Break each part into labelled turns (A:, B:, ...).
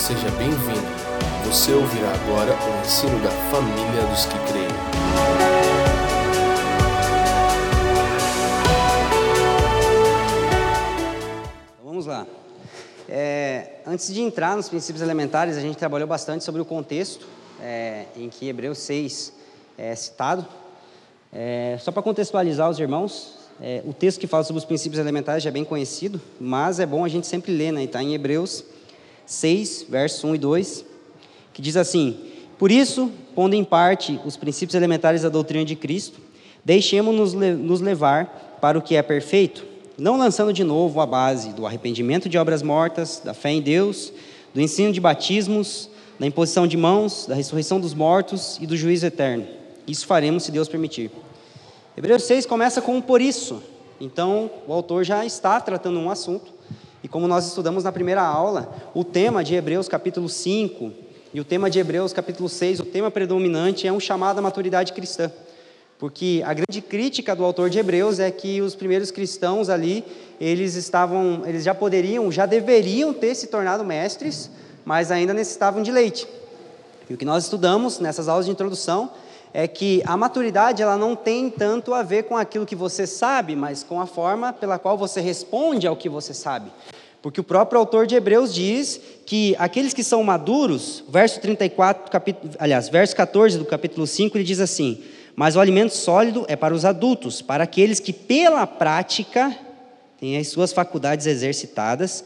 A: seja bem-vindo. Você ouvirá agora o ensino da família dos que creem.
B: Vamos lá. É, antes de entrar nos princípios elementares, a gente trabalhou bastante sobre o contexto é, em que Hebreus 6 é citado. É, só para contextualizar os irmãos, é, o texto que fala sobre os princípios elementares já é bem conhecido, mas é bom a gente sempre ler, né? Está em Hebreus 6, versos 1 e 2, que diz assim: Por isso, pondo em parte os princípios elementares da doutrina de Cristo, deixemos-nos nos levar para o que é perfeito, não lançando de novo a base do arrependimento de obras mortas, da fé em Deus, do ensino de batismos, da imposição de mãos, da ressurreição dos mortos e do juízo eterno. Isso faremos se Deus permitir. Hebreus 6 começa com um por isso. Então, o autor já está tratando um assunto. E como nós estudamos na primeira aula, o tema de Hebreus capítulo 5 e o tema de Hebreus capítulo 6, o tema predominante é um chamado à maturidade cristã. Porque a grande crítica do autor de Hebreus é que os primeiros cristãos ali, eles estavam, eles já poderiam, já deveriam ter se tornado mestres, mas ainda necessitavam de leite. E o que nós estudamos nessas aulas de introdução é que a maturidade ela não tem tanto a ver com aquilo que você sabe, mas com a forma pela qual você responde ao que você sabe. Porque o próprio autor de Hebreus diz que aqueles que são maduros, verso 34, capítulo, aliás, verso 14 do capítulo 5, ele diz assim: Mas o alimento sólido é para os adultos, para aqueles que pela prática têm as suas faculdades exercitadas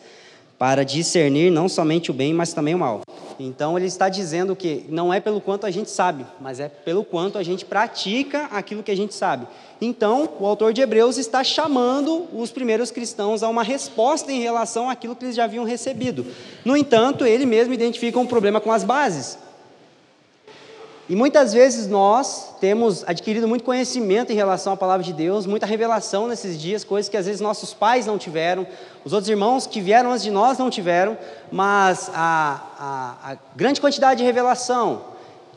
B: para discernir não somente o bem, mas também o mal. Então ele está dizendo que não é pelo quanto a gente sabe, mas é pelo quanto a gente pratica aquilo que a gente sabe. Então, o autor de Hebreus está chamando os primeiros cristãos a uma resposta em relação àquilo que eles já haviam recebido. No entanto, ele mesmo identifica um problema com as bases. E muitas vezes nós temos adquirido muito conhecimento em relação à palavra de Deus, muita revelação nesses dias, coisas que às vezes nossos pais não tiveram, os outros irmãos que vieram antes de nós não tiveram, mas a, a, a grande quantidade de revelação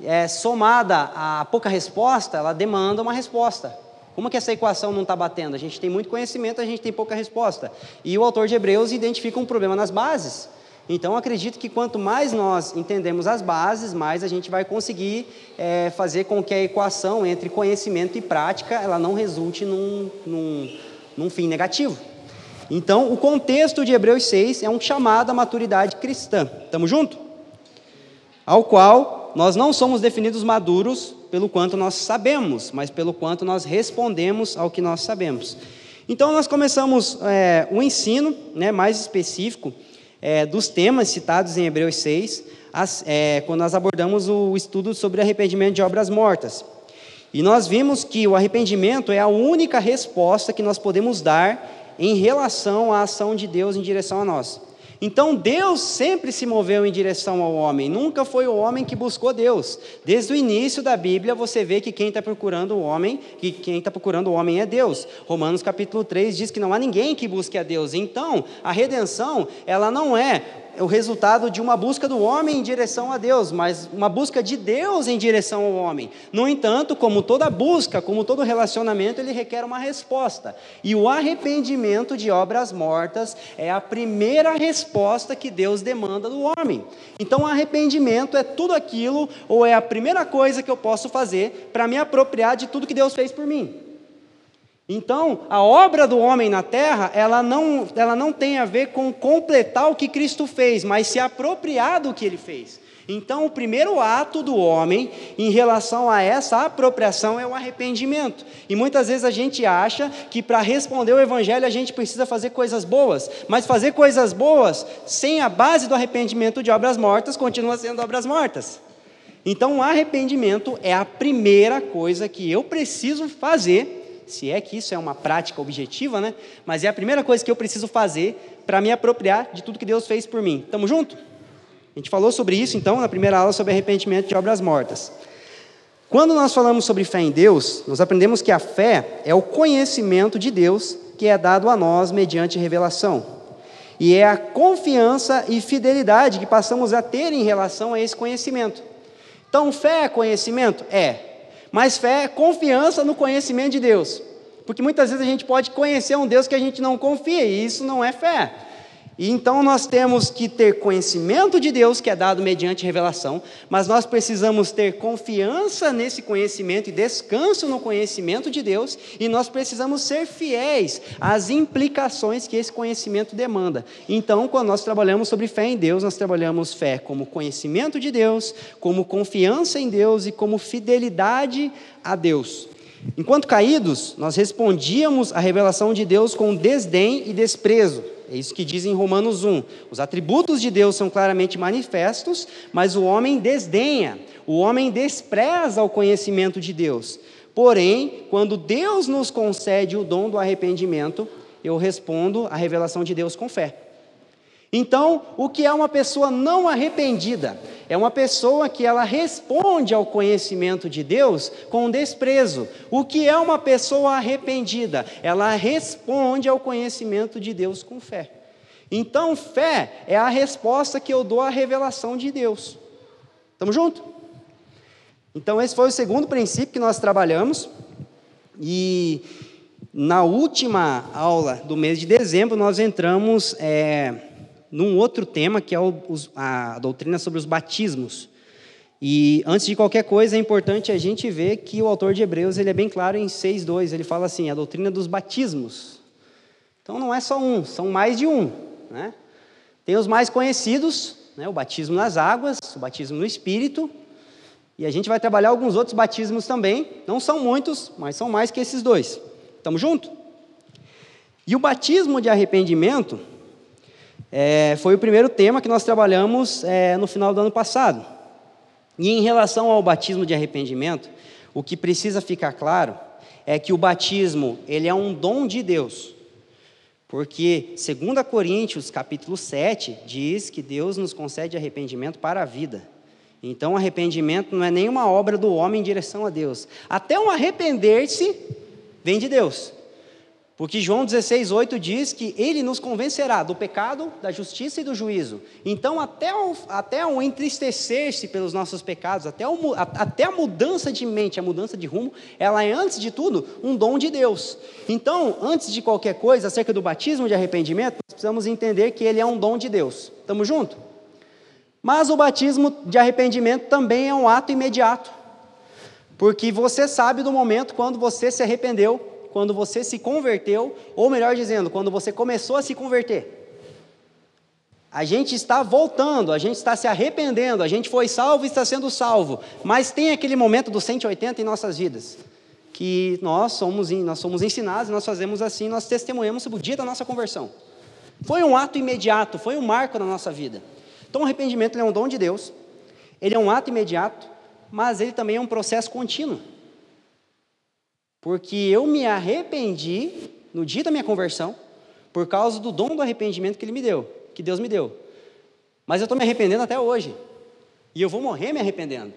B: é, somada a pouca resposta, ela demanda uma resposta. Como que essa equação não está batendo? A gente tem muito conhecimento, a gente tem pouca resposta. E o autor de Hebreus identifica um problema nas bases. Então, acredito que quanto mais nós entendemos as bases, mais a gente vai conseguir é, fazer com que a equação entre conhecimento e prática ela não resulte num, num, num fim negativo. Então, o contexto de Hebreus 6 é um chamado à maturidade cristã. Estamos juntos? Ao qual nós não somos definidos maduros pelo quanto nós sabemos, mas pelo quanto nós respondemos ao que nós sabemos. Então, nós começamos é, um ensino né, mais específico é, dos temas citados em Hebreus 6, as, é, quando nós abordamos o estudo sobre arrependimento de obras mortas. E nós vimos que o arrependimento é a única resposta que nós podemos dar em relação à ação de Deus em direção a nós. Então Deus sempre se moveu em direção ao homem, nunca foi o homem que buscou Deus. Desde o início da Bíblia você vê que quem está procurando o homem, que quem está procurando o homem é Deus. Romanos capítulo 3 diz que não há ninguém que busque a Deus. Então, a redenção, ela não é o resultado de uma busca do homem em direção a Deus, mas uma busca de Deus em direção ao homem. No entanto, como toda busca, como todo relacionamento, ele requer uma resposta. E o arrependimento de obras mortas é a primeira resposta que Deus demanda do homem. Então, arrependimento é tudo aquilo, ou é a primeira coisa que eu posso fazer para me apropriar de tudo que Deus fez por mim. Então, a obra do homem na terra, ela não, ela não tem a ver com completar o que Cristo fez, mas se apropriar do que ele fez. Então, o primeiro ato do homem em relação a essa apropriação é o arrependimento. E muitas vezes a gente acha que para responder o evangelho a gente precisa fazer coisas boas, mas fazer coisas boas sem a base do arrependimento de obras mortas continua sendo obras mortas. Então, o arrependimento é a primeira coisa que eu preciso fazer se é que isso é uma prática objetiva, né? Mas é a primeira coisa que eu preciso fazer para me apropriar de tudo que Deus fez por mim. Estamos junto? A gente falou sobre isso então na primeira aula sobre arrependimento de obras mortas. Quando nós falamos sobre fé em Deus, nós aprendemos que a fé é o conhecimento de Deus que é dado a nós mediante revelação. E é a confiança e fidelidade que passamos a ter em relação a esse conhecimento. Então, fé é conhecimento? É. Mas fé é confiança no conhecimento de Deus. Porque muitas vezes a gente pode conhecer um Deus que a gente não confia, e isso não é fé. E então nós temos que ter conhecimento de Deus, que é dado mediante revelação, mas nós precisamos ter confiança nesse conhecimento e descanso no conhecimento de Deus, e nós precisamos ser fiéis às implicações que esse conhecimento demanda. Então, quando nós trabalhamos sobre fé em Deus, nós trabalhamos fé como conhecimento de Deus, como confiança em Deus e como fidelidade a Deus. Enquanto caídos, nós respondíamos à revelação de Deus com desdém e desprezo. É isso que diz em Romanos 1. Os atributos de Deus são claramente manifestos, mas o homem desdenha, o homem despreza o conhecimento de Deus. Porém, quando Deus nos concede o dom do arrependimento, eu respondo à revelação de Deus com fé. Então, o que é uma pessoa não arrependida? É uma pessoa que ela responde ao conhecimento de Deus com desprezo. O que é uma pessoa arrependida? Ela responde ao conhecimento de Deus com fé. Então, fé é a resposta que eu dou à revelação de Deus. Estamos juntos? Então, esse foi o segundo princípio que nós trabalhamos. E na última aula do mês de dezembro, nós entramos. É, num outro tema, que é o, a doutrina sobre os batismos. E antes de qualquer coisa, é importante a gente ver que o autor de Hebreus ele é bem claro em 6,2. Ele fala assim: a doutrina dos batismos. Então não é só um, são mais de um. Né? Tem os mais conhecidos, né? o batismo nas águas, o batismo no Espírito. E a gente vai trabalhar alguns outros batismos também. Não são muitos, mas são mais que esses dois. Estamos juntos? E o batismo de arrependimento é, foi o primeiro tema que nós trabalhamos é, no final do ano passado. E em relação ao batismo de arrependimento, o que precisa ficar claro é que o batismo ele é um dom de Deus. Porque 2 Coríntios, capítulo 7, diz que Deus nos concede arrependimento para a vida. Então, arrependimento não é nenhuma obra do homem em direção a Deus. Até um arrepender-se vem de Deus. Porque João 16,8 diz que ele nos convencerá do pecado, da justiça e do juízo. Então, até o, até o entristecer-se pelos nossos pecados, até, o, até a mudança de mente, a mudança de rumo, ela é, antes de tudo, um dom de Deus. Então, antes de qualquer coisa, acerca do batismo de arrependimento, nós precisamos entender que ele é um dom de Deus. Estamos juntos? Mas o batismo de arrependimento também é um ato imediato. Porque você sabe do momento quando você se arrependeu quando você se converteu, ou melhor dizendo, quando você começou a se converter. A gente está voltando, a gente está se arrependendo, a gente foi salvo e está sendo salvo, mas tem aquele momento dos 180 em nossas vidas, que nós somos, nós somos ensinados, nós fazemos assim, nós testemunhamos sobre o dia da nossa conversão. Foi um ato imediato, foi um marco na nossa vida. Então o arrependimento é um dom de Deus, ele é um ato imediato, mas ele também é um processo contínuo. Porque eu me arrependi no dia da minha conversão, por causa do dom do arrependimento que Ele me deu, que Deus me deu. Mas eu estou me arrependendo até hoje. E eu vou morrer me arrependendo.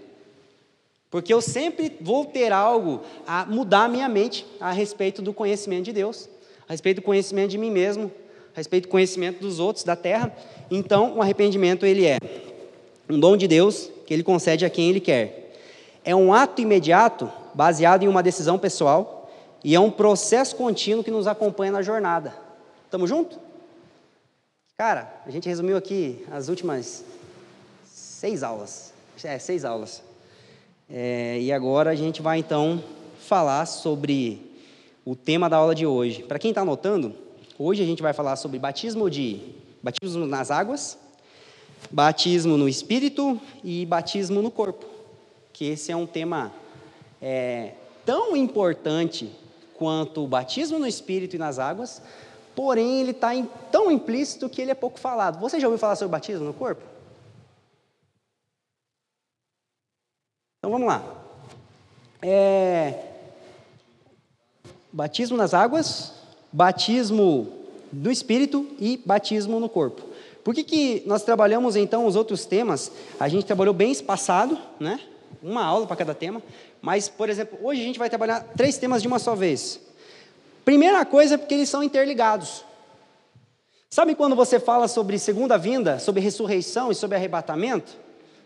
B: Porque eu sempre vou ter algo a mudar a minha mente a respeito do conhecimento de Deus, a respeito do conhecimento de mim mesmo, a respeito do conhecimento dos outros, da terra. Então, o arrependimento, ele é um dom de Deus que ele concede a quem ele quer. É um ato imediato baseado em uma decisão pessoal e é um processo contínuo que nos acompanha na jornada. Estamos juntos? Cara, a gente resumiu aqui as últimas seis aulas. É, seis aulas. É, e agora a gente vai então falar sobre o tema da aula de hoje. Para quem está anotando, hoje a gente vai falar sobre batismo de batismo nas águas, batismo no espírito e batismo no corpo. Que esse é um tema é tão importante quanto o batismo no Espírito e nas águas, porém ele está tão implícito que ele é pouco falado. Você já ouviu falar sobre batismo no corpo? Então vamos lá. É, batismo nas águas, batismo no Espírito e batismo no corpo. Por que, que nós trabalhamos então os outros temas? A gente trabalhou bem espaçado, né? Uma aula para cada tema. Mas, por exemplo, hoje a gente vai trabalhar três temas de uma só vez. Primeira coisa é porque eles são interligados. Sabe quando você fala sobre segunda vinda, sobre ressurreição e sobre arrebatamento?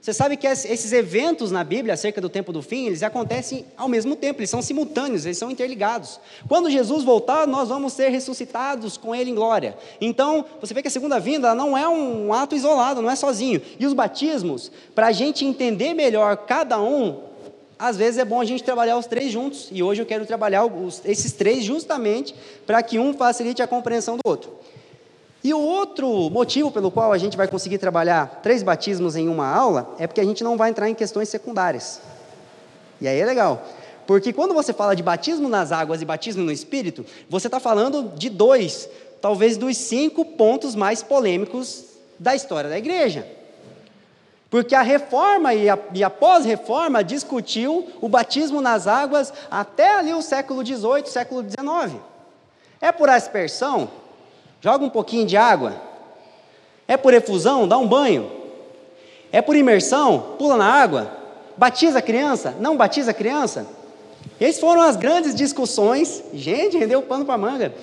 B: Você sabe que esses eventos na Bíblia acerca do tempo do fim, eles acontecem ao mesmo tempo, eles são simultâneos, eles são interligados. Quando Jesus voltar, nós vamos ser ressuscitados com Ele em glória. Então, você vê que a segunda vinda não é um ato isolado, não é sozinho. E os batismos, para a gente entender melhor cada um, às vezes é bom a gente trabalhar os três juntos. E hoje eu quero trabalhar os, esses três justamente para que um facilite a compreensão do outro. E o outro motivo pelo qual a gente vai conseguir trabalhar três batismos em uma aula é porque a gente não vai entrar em questões secundárias. E aí é legal. Porque quando você fala de batismo nas águas e batismo no Espírito, você está falando de dois, talvez dos cinco pontos mais polêmicos da história da igreja. Porque a reforma e a, a pós-reforma discutiu o batismo nas águas até ali o século XVIII, século XIX. É por aspersão? Joga um pouquinho de água. É por efusão? Dá um banho. É por imersão? Pula na água. Batiza a criança? Não batiza a criança? Essas foram as grandes discussões. Gente, rendeu pano para manga.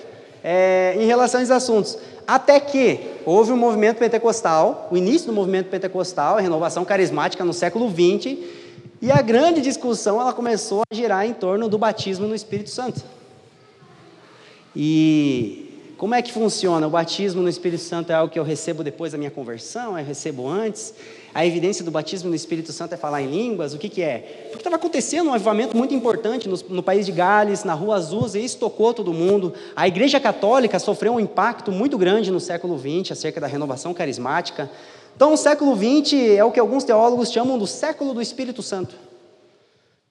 B: É, em relação a esses assuntos. Até que houve um movimento pentecostal, o início do movimento pentecostal, a renovação carismática no século XX, e a grande discussão ela começou a girar em torno do batismo no Espírito Santo. E como é que funciona? O batismo no Espírito Santo é algo que eu recebo depois da minha conversão? Eu recebo antes? A evidência do batismo no Espírito Santo é falar em línguas? O que, que é? Porque estava acontecendo um avivamento muito importante no, no, país de Gales, na Rua Azusa, e isso tocou todo mundo. A Igreja Católica sofreu um impacto muito grande no século XX acerca da renovação carismática. Então, o século XX é o que alguns teólogos chamam do século do Espírito Santo.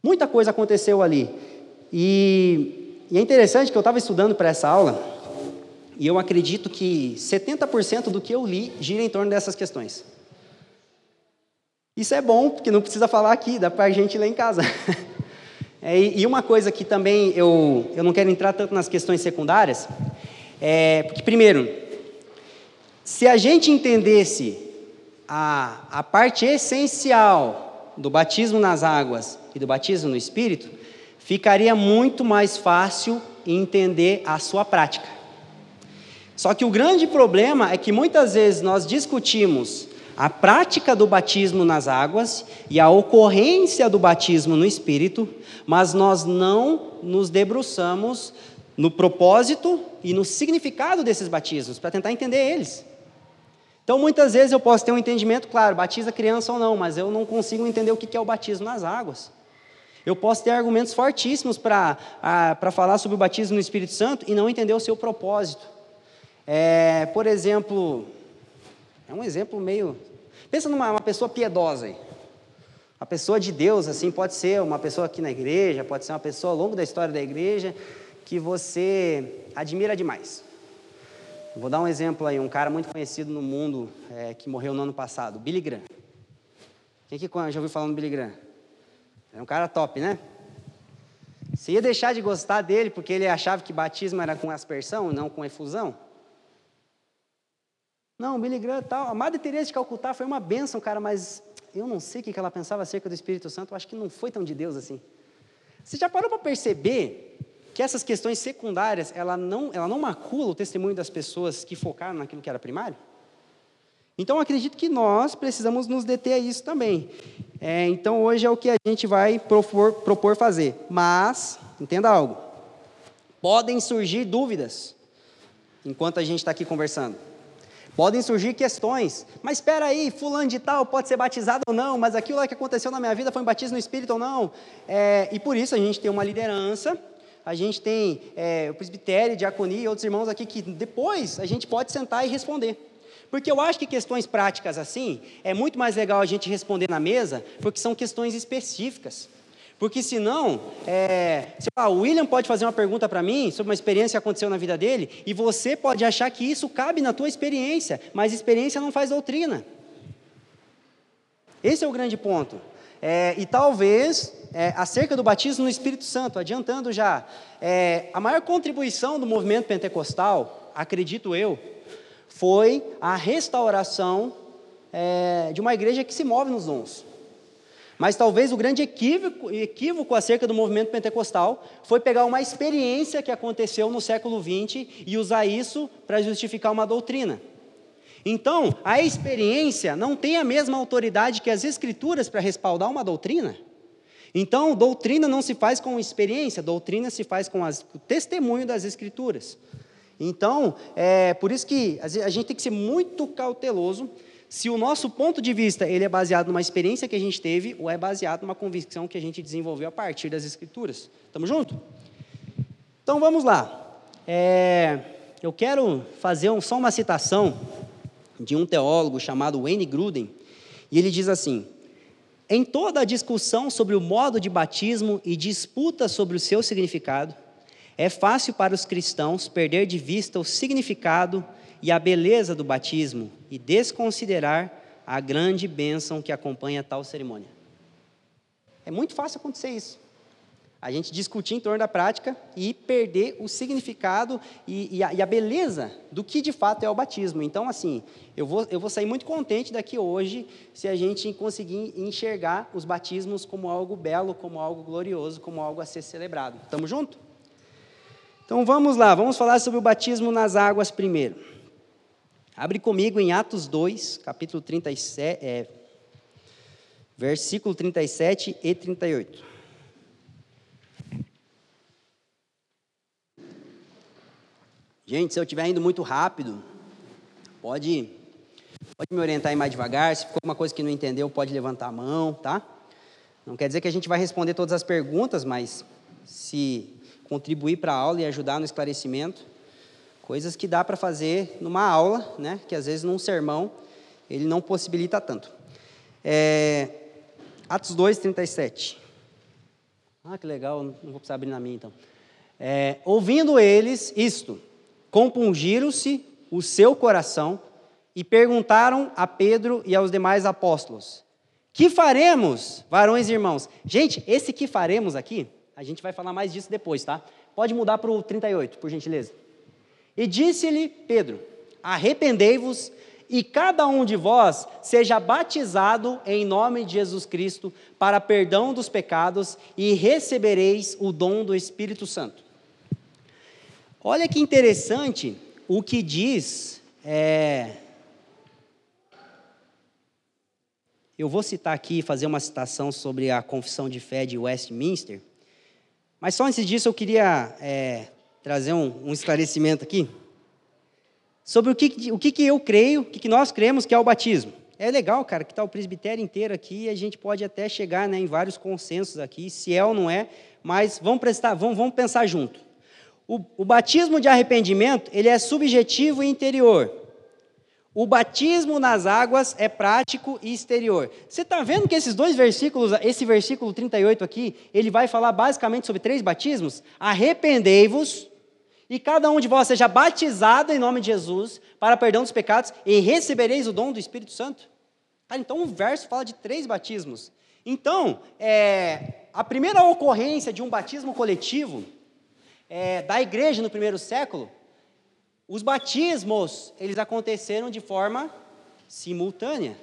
B: Muita coisa aconteceu ali. E, e é interessante que eu estava estudando para essa aula, e eu acredito que 70% do que eu li gira em torno dessas questões. Isso é bom, porque não precisa falar aqui, dá para a gente ler em casa. É, e uma coisa que também eu, eu não quero entrar tanto nas questões secundárias, é porque, primeiro, se a gente entendesse a, a parte essencial do batismo nas águas e do batismo no Espírito, ficaria muito mais fácil entender a sua prática. Só que o grande problema é que muitas vezes nós discutimos a prática do batismo nas águas e a ocorrência do batismo no Espírito, mas nós não nos debruçamos no propósito e no significado desses batismos, para tentar entender eles. Então, muitas vezes eu posso ter um entendimento, claro, batiza criança ou não, mas eu não consigo entender o que é o batismo nas águas. Eu posso ter argumentos fortíssimos para falar sobre o batismo no Espírito Santo e não entender o seu propósito. É, por exemplo, é um exemplo meio. Pensa numa pessoa piedosa aí. Uma pessoa de Deus, assim, pode ser uma pessoa aqui na igreja, pode ser uma pessoa ao longo da história da igreja que você admira demais. Vou dar um exemplo aí, um cara muito conhecido no mundo é, que morreu no ano passado, Billy Graham. Quem que já ouviu falando do Billy Graham? É um cara top, né? Você ia deixar de gostar dele porque ele achava que batismo era com aspersão, não com efusão? Não, Billy Graham tal. A Madre Teresa de Calcutá foi uma bênção, cara, mas eu não sei o que ela pensava acerca do Espírito Santo. Eu acho que não foi tão de Deus assim. Você já parou para perceber que essas questões secundárias, ela não, ela não macula o testemunho das pessoas que focaram naquilo que era primário? Então, acredito que nós precisamos nos deter a isso também. É, então, hoje é o que a gente vai propor, propor fazer. Mas, entenda algo: podem surgir dúvidas enquanto a gente está aqui conversando. Podem surgir questões, mas espera aí, fulano de tal pode ser batizado ou não, mas aquilo lá que aconteceu na minha vida foi um batismo no Espírito ou não? É, e por isso a gente tem uma liderança, a gente tem é, o presbitério, diaconia e outros irmãos aqui que depois a gente pode sentar e responder. Porque eu acho que questões práticas assim, é muito mais legal a gente responder na mesa, porque são questões específicas. Porque senão, é, lá, o William pode fazer uma pergunta para mim sobre uma experiência que aconteceu na vida dele, e você pode achar que isso cabe na tua experiência, mas experiência não faz doutrina. Esse é o grande ponto. É, e talvez, é, acerca do batismo no Espírito Santo, adiantando já, é, a maior contribuição do movimento pentecostal, acredito eu, foi a restauração é, de uma igreja que se move nos dons. Mas talvez o grande equívoco, equívoco acerca do movimento pentecostal foi pegar uma experiência que aconteceu no século XX e usar isso para justificar uma doutrina. Então, a experiência não tem a mesma autoridade que as escrituras para respaldar uma doutrina. Então, doutrina não se faz com experiência, doutrina se faz com as, o testemunho das escrituras. Então, é por isso que a gente tem que ser muito cauteloso se o nosso ponto de vista ele é baseado numa experiência que a gente teve ou é baseado numa convicção que a gente desenvolveu a partir das escrituras. Estamos juntos? Então vamos lá. É, eu quero fazer um, só uma citação de um teólogo chamado Wayne Gruden, e ele diz assim: em toda a discussão sobre o modo de batismo e disputa sobre o seu significado, é fácil para os cristãos perder de vista o significado e a beleza do batismo e desconsiderar a grande bênção que acompanha tal cerimônia. É muito fácil acontecer isso a gente discutir em torno da prática e perder o significado e, e, a, e, a, beleza do que de fato é o batismo. Então, assim, eu vou, eu vou sair muito contente daqui hoje se a gente conseguir enxergar os batismos como algo belo, como algo glorioso, como algo a ser celebrado. Estamos juntos? Então vamos lá, vamos falar sobre o batismo nas águas primeiro. Abre comigo em Atos 2, capítulo 37, é, versículo 37 e 38. Gente, se eu estiver indo muito rápido, pode, pode me orientar aí mais devagar. Se ficou alguma coisa que não entendeu, pode levantar a mão, tá? Não quer dizer que a gente vai responder todas as perguntas, mas se contribuir para a aula e ajudar no esclarecimento, coisas que dá para fazer numa aula, né? Que às vezes num sermão ele não possibilita tanto. É, Atos 2, 37. Ah, que legal, não vou precisar abrir na minha então. É, ouvindo eles isto, compungiram-se o seu coração e perguntaram a Pedro e aos demais apóstolos: Que faremos, varões e irmãos? Gente, esse que faremos aqui, a gente vai falar mais disso depois, tá? Pode mudar para o 38, por gentileza. E disse-lhe Pedro: Arrependei-vos e cada um de vós seja batizado em nome de Jesus Cristo para perdão dos pecados e recebereis o dom do Espírito Santo. Olha que interessante o que diz. É... Eu vou citar aqui, fazer uma citação sobre a confissão de fé de Westminster, mas só antes disso eu queria é, trazer um, um, esclarecimento aqui sobre o que, o que, que eu creio, o que, que nós cremos que é o batismo. É legal, cara, que está o presbitério inteiro aqui e a gente pode até chegar né, em vários consensos aqui, se é ou não é, mas vamos, prestar, vamos, vamos pensar junto. O, o batismo de arrependimento, ele é subjetivo e interior. O batismo nas águas é prático e exterior. Você está vendo que esses dois versículos, esse versículo 38 aqui, ele vai falar basicamente sobre três batismos? Arrependei-vos, e cada um de vós seja batizado em nome de Jesus para perdão dos pecados, e recebereis o dom do Espírito Santo. então o verso fala de três batismos. Então, é, a primeira ocorrência de um batismo coletivo é, da igreja no primeiro século, os batismos, eles aconteceram de forma simultânea.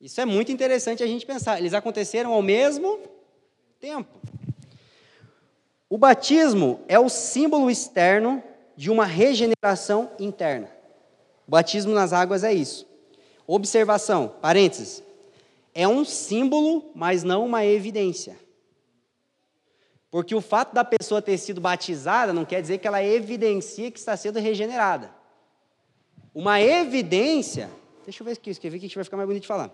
B: Isso é muito interessante a gente pensar. Eles aconteceram ao mesmo tempo. O batismo é o símbolo externo de uma regeneração interna. O batismo nas águas é isso. Observação, parênteses. É um símbolo, mas não uma evidência. Porque o fato da pessoa ter sido batizada não quer dizer que ela evidencia que está sendo regenerada. Uma evidência, deixa eu ver aqui, escrevi que vai ficar mais bonito de falar.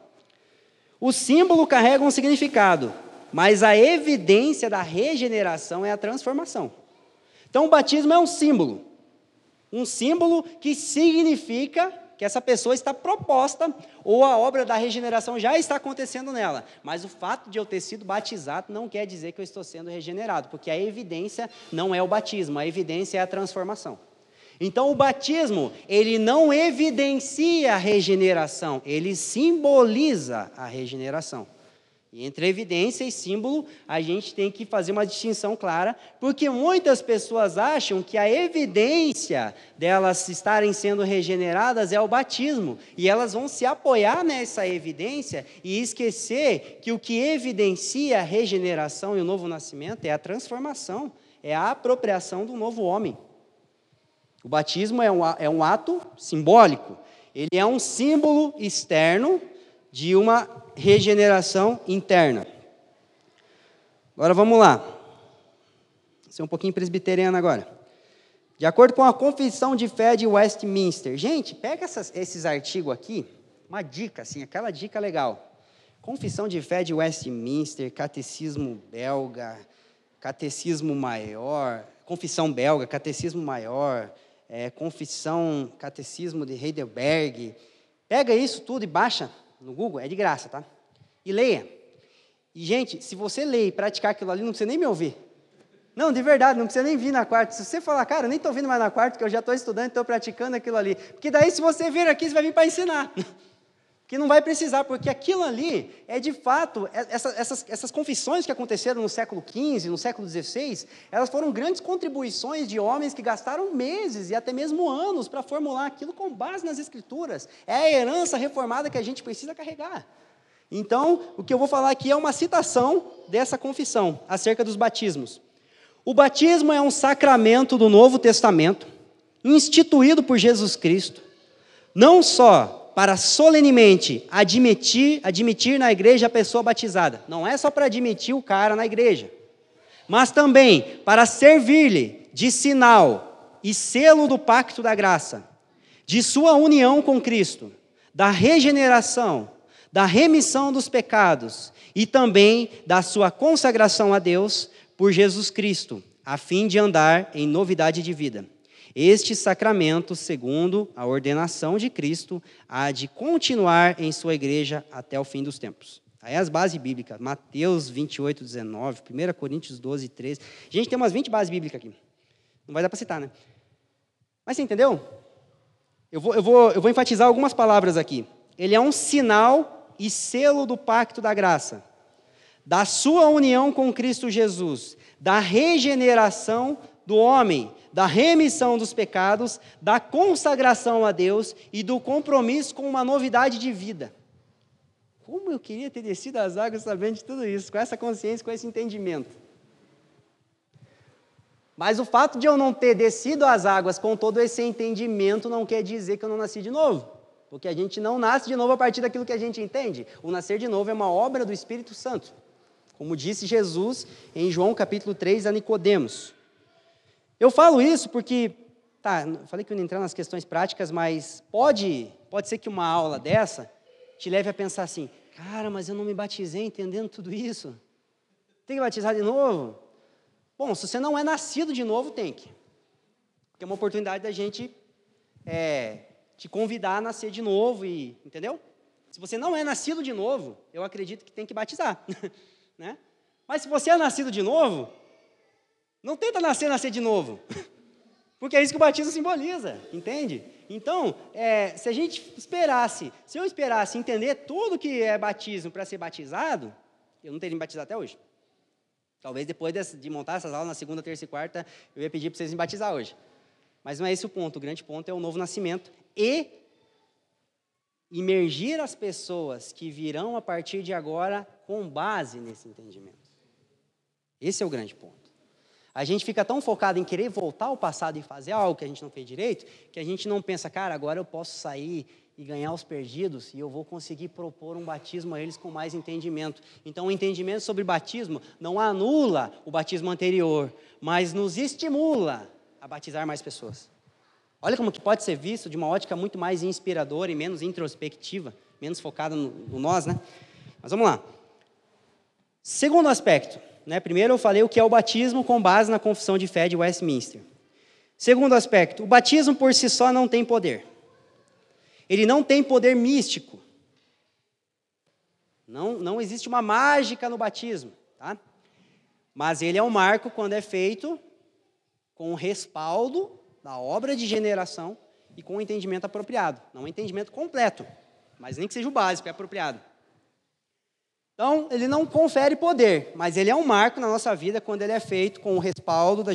B: O símbolo carrega um significado, mas a evidência da regeneração é a transformação. Então o batismo é um símbolo. Um símbolo que significa que essa pessoa está proposta ou a obra da regeneração já está acontecendo nela. Mas o fato de eu ter sido batizado não quer dizer que eu estou sendo regenerado, porque a evidência não é o batismo, a evidência é a transformação. Então o batismo, ele não evidencia a regeneração, ele simboliza a regeneração. E entre evidência e símbolo, a gente tem que fazer uma distinção clara, porque muitas pessoas acham que a evidência delas estarem sendo regeneradas é o batismo, e elas vão se apoiar nessa evidência e esquecer que o que evidencia a regeneração e o novo nascimento é a transformação, é a apropriação do novo homem. O batismo é um, é um ato simbólico, Ele é um símbolo externo de uma regeneração interna. Agora vamos lá. Vou ser um pouquinho presbiteriano agora. De acordo com a Confissão de Fé de Westminster. Gente, pega essas, esses artigos aqui, uma dica, assim, aquela dica legal. Confissão de Fé de Westminster, Catecismo Belga, Catecismo Maior, Confissão Belga, Catecismo Maior, é, Confissão, Catecismo de Heidelberg. Pega isso tudo e baixa no Google, é de graça, tá? E leia. E, gente, se você ler e praticar aquilo ali, não precisa nem me ouvir. Não, de verdade, não precisa nem vir na quarta. Se você falar, cara, eu nem estou vindo mais na quarta, porque eu já estou estudando, estou praticando aquilo ali. Porque daí, se você vir aqui, você vai vir para ensinar. que não vai precisar, porque aquilo ali é de fato, é, essa, essas, essas confissões que aconteceram no século XV, no século XVI, elas foram grandes contribuições de homens que gastaram meses e até mesmo anos para formular aquilo com base nas Escrituras. É a herança reformada que a gente precisa carregar. Então, o que eu vou falar aqui é uma citação dessa confissão acerca dos batismos. O batismo é um sacramento do Novo Testamento, instituído por Jesus Cristo, não só para solenemente admitir, admitir na igreja a pessoa batizada. Não é só para admitir o cara na igreja, mas também para servir-lhe de sinal e selo do pacto da graça, de sua união com Cristo, da regeneração, da remissão dos pecados e também da sua consagração a Deus por Jesus Cristo, a fim de andar em novidade de vida. Este sacramento, segundo a ordenação de Cristo, há de continuar em sua igreja até o fim dos tempos. Aí as bases bíblicas, Mateus 28, 19, 1 Coríntios 12, 13. Gente, tem umas 20 bases bíblicas aqui. Não vai dar para citar, né? Mas você entendeu? Eu vou, eu, vou, eu vou enfatizar algumas palavras aqui. Ele é um sinal e selo do pacto da graça, da sua união com Cristo Jesus, da regeneração do homem, da remissão dos pecados, da consagração a Deus e do compromisso com uma novidade de vida. Como eu queria ter descido as águas sabendo de tudo isso, com essa consciência, com esse entendimento. Mas o fato de eu não ter descido as águas com todo esse entendimento não quer dizer que eu não nasci de novo. Porque a gente não nasce de novo a partir daquilo que a gente entende. O nascer de novo é uma obra do Espírito Santo. Como disse Jesus em João capítulo 3 a Nicodemos. Eu falo isso porque, tá, falei que eu não entrar nas questões práticas, mas pode, pode ser que uma aula dessa te leve a pensar assim, cara, mas eu não me batizei entendendo tudo isso. Tem que batizar de novo? Bom, se você não é nascido de novo, tem que. Porque é uma oportunidade da gente é, te convidar a nascer de novo, e, entendeu? Se você não é nascido de novo, eu acredito que tem que batizar. né? Mas se você é nascido de novo, não tenta nascer, nascer de novo. Porque é isso que o batismo simboliza, entende? Então, é, se a gente esperasse, se eu esperasse entender tudo que é batismo para ser batizado, eu não teria me batizado até hoje. Talvez depois de, montar essas aulas na segunda, terça e quarta, eu ia pedir para vocês me batizar hoje. Mas não é esse o ponto. O grande ponto é o novo nascimento e imergir as pessoas que virão a partir de agora com base nesse entendimento. Esse é o grande ponto. A gente fica tão focado em querer voltar ao passado e fazer algo que a gente não fez direito, que a gente não pensa, cara, agora eu posso sair e ganhar os perdidos e eu vou conseguir propor um batismo a eles com mais entendimento. Então, o entendimento sobre batismo não anula o batismo anterior, mas nos estimula a batizar mais pessoas. Olha como que pode ser visto de uma ótica muito mais inspiradora e menos introspectiva, menos focada no, no nós, né? Mas vamos lá. Segundo aspecto, né? Primeiro eu falei o que é o batismo com base na confissão de fé de Westminster. Segundo aspecto, o batismo por si só não tem poder. Ele não tem poder místico. Não, não existe uma mágica no batismo, tá? Mas ele é um marco quando é feito com o respaldo da obra de generação e com o entendimento apropriado. Não o entendimento completo, mas nem que seja o básico, é apropriado. Então, ele não confere poder, mas ele é um marco na nossa vida quando ele é feito com o respaldo da,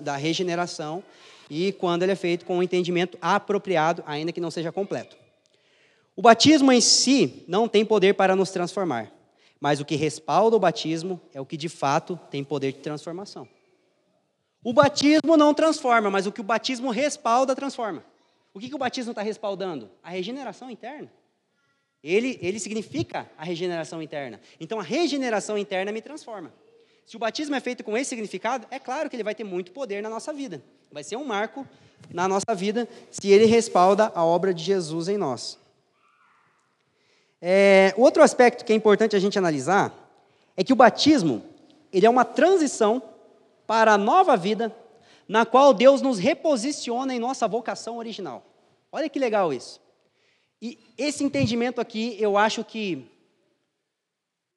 B: da regeneração e quando ele é feito com o entendimento apropriado, ainda que não seja completo. O batismo em si não tem poder para nos transformar, mas o que respalda o batismo é o que de fato tem poder de transformação. O batismo não transforma, mas o que o batismo respalda transforma. O que, que o batismo está respaldando? A regeneração interna. Ele, ele significa a regeneração interna. Então, a regeneração interna me transforma. Se o batismo é feito com esse significado, é claro que ele vai ter muito poder na nossa vida. Vai ser um marco na nossa vida se ele respalda a obra de Jesus em nós. É, outro aspecto que é importante a gente analisar é que o batismo ele é uma transição para a nova vida na qual Deus nos reposiciona em nossa vocação original. Olha que legal isso. E esse entendimento aqui, eu acho que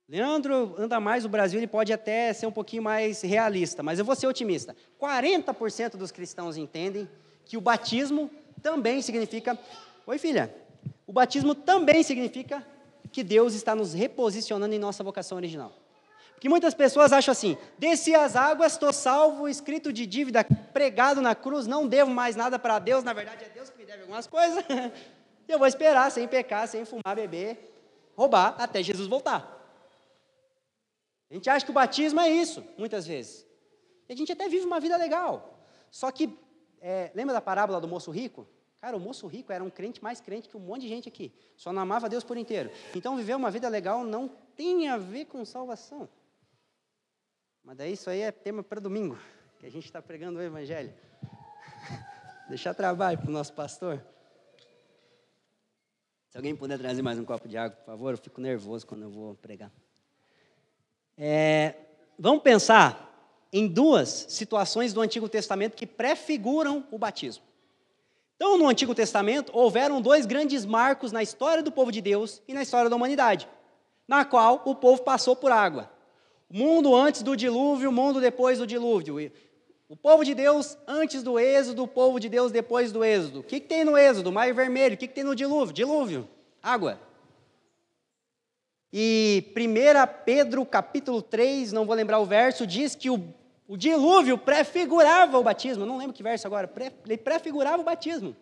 B: Leandro anda mais o Brasil, ele pode até ser um pouquinho mais realista, mas eu vou ser otimista. 40% dos cristãos entendem que o batismo também significa. Oi, filha. O batismo também significa que Deus está nos reposicionando em nossa vocação original. Porque muitas pessoas acham assim: desci as águas, estou salvo, escrito de dívida, pregado na cruz, não devo mais nada para Deus, na verdade é Deus que me deve algumas coisas. Eu vou esperar sem pecar, sem fumar, beber, roubar, até Jesus voltar. A gente acha que o batismo é isso, muitas vezes. E a gente até vive uma vida legal. Só que, é, lembra da parábola do moço rico? Cara, o moço rico era um crente mais crente que um monte de gente aqui. Só não amava Deus por inteiro. Então, viver uma vida legal não tem a ver com salvação. Mas daí isso aí é tema para domingo, que a gente está pregando o Evangelho. Deixar trabalho para o nosso pastor. Se alguém puder trazer mais um copo de água, por favor, eu fico nervoso quando eu vou pregar. É, vamos pensar em duas situações do Antigo Testamento que prefiguram o batismo. Então, no Antigo Testamento, houveram dois grandes marcos na história do povo de Deus e na história da humanidade, na qual o povo passou por água. O mundo antes do dilúvio, o mundo depois do dilúvio. O povo de Deus antes do êxodo, o povo de Deus depois do êxodo. O que, que tem no êxodo? Mar vermelho. O que, que tem no dilúvio? Dilúvio. Água. E 1 Pedro capítulo 3, não vou lembrar o verso, diz que o, o dilúvio prefigurava o batismo. não lembro que verso agora. Pré, ele prefigurava o batismo.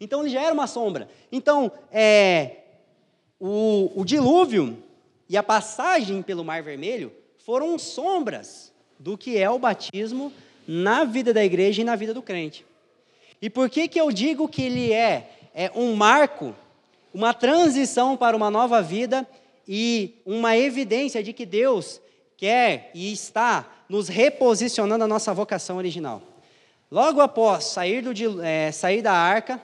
B: Então ele já era uma sombra. Então, é, o, o dilúvio e a passagem pelo Mar Vermelho foram sombras do que é o batismo na vida da igreja e na vida do crente. E por que, que eu digo que ele é, é um marco, uma transição para uma nova vida e uma evidência de que Deus quer e está nos reposicionando a nossa vocação original? Logo após sair, do, é, sair da arca,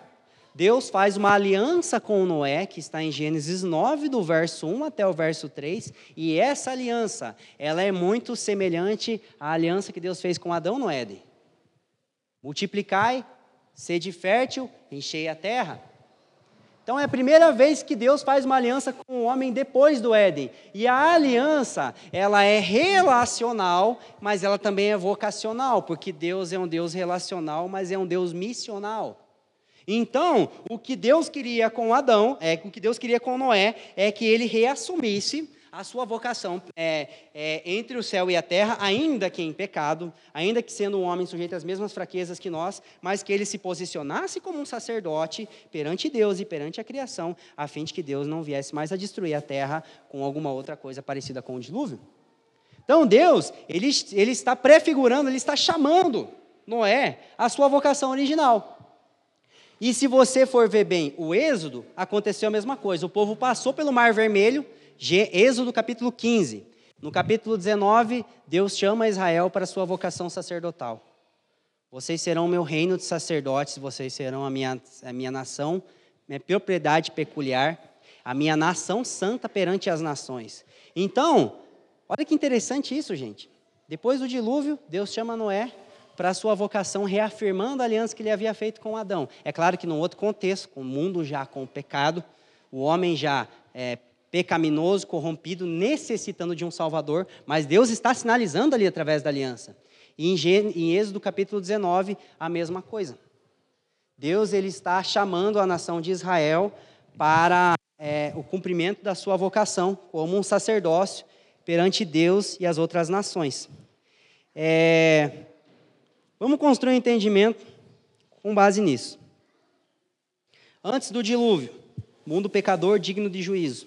B: Deus faz uma aliança com Noé, que está em Gênesis 9, do verso 1 até o verso 3, e essa aliança, ela é muito semelhante à aliança que Deus fez com Adão no Éden. Multiplicai, sede fértil, enchei a terra. Então é a primeira vez que Deus faz uma aliança com o homem depois do Éden. E a aliança, ela é relacional, mas ela também é vocacional, porque Deus é um Deus relacional, mas é um Deus missional. Então, o que Deus queria com Adão, é, o que Deus queria com Noé, é que ele reassumisse a sua vocação é, é, entre o céu e a terra, ainda que em pecado, ainda que sendo um homem sujeito às mesmas fraquezas que nós, mas que ele se posicionasse como um sacerdote perante Deus e perante a criação, a fim de que Deus não viesse mais a destruir a terra com alguma outra coisa parecida com o dilúvio. Então, Deus, ele, ele está prefigurando, ele está chamando Noé a sua vocação original. E se você for ver bem o Êxodo, aconteceu a mesma coisa. O povo passou pelo Mar Vermelho, Êxodo capítulo 15. No capítulo 19, Deus chama Israel para sua vocação sacerdotal. Vocês serão meu reino de sacerdotes, vocês serão a minha, a minha nação, minha propriedade peculiar, a minha nação santa perante as nações. Então, olha que interessante isso, gente. Depois do dilúvio, Deus chama Noé para a sua vocação, reafirmando a aliança que ele havia feito com Adão. É claro que num outro contexto, com o mundo já com o pecado, o homem já é, pecaminoso, corrompido, necessitando de um Salvador, mas Deus está sinalizando ali através da aliança. E em, Êxodo capítulo 19, a mesma coisa. Deus ele está chamando a nação de Israel para é, o cumprimento da sua vocação como um sacerdócio perante Deus e as outras nações. É, Vamos construir um entendimento com base nisso. Antes do dilúvio, mundo pecador digno de juízo.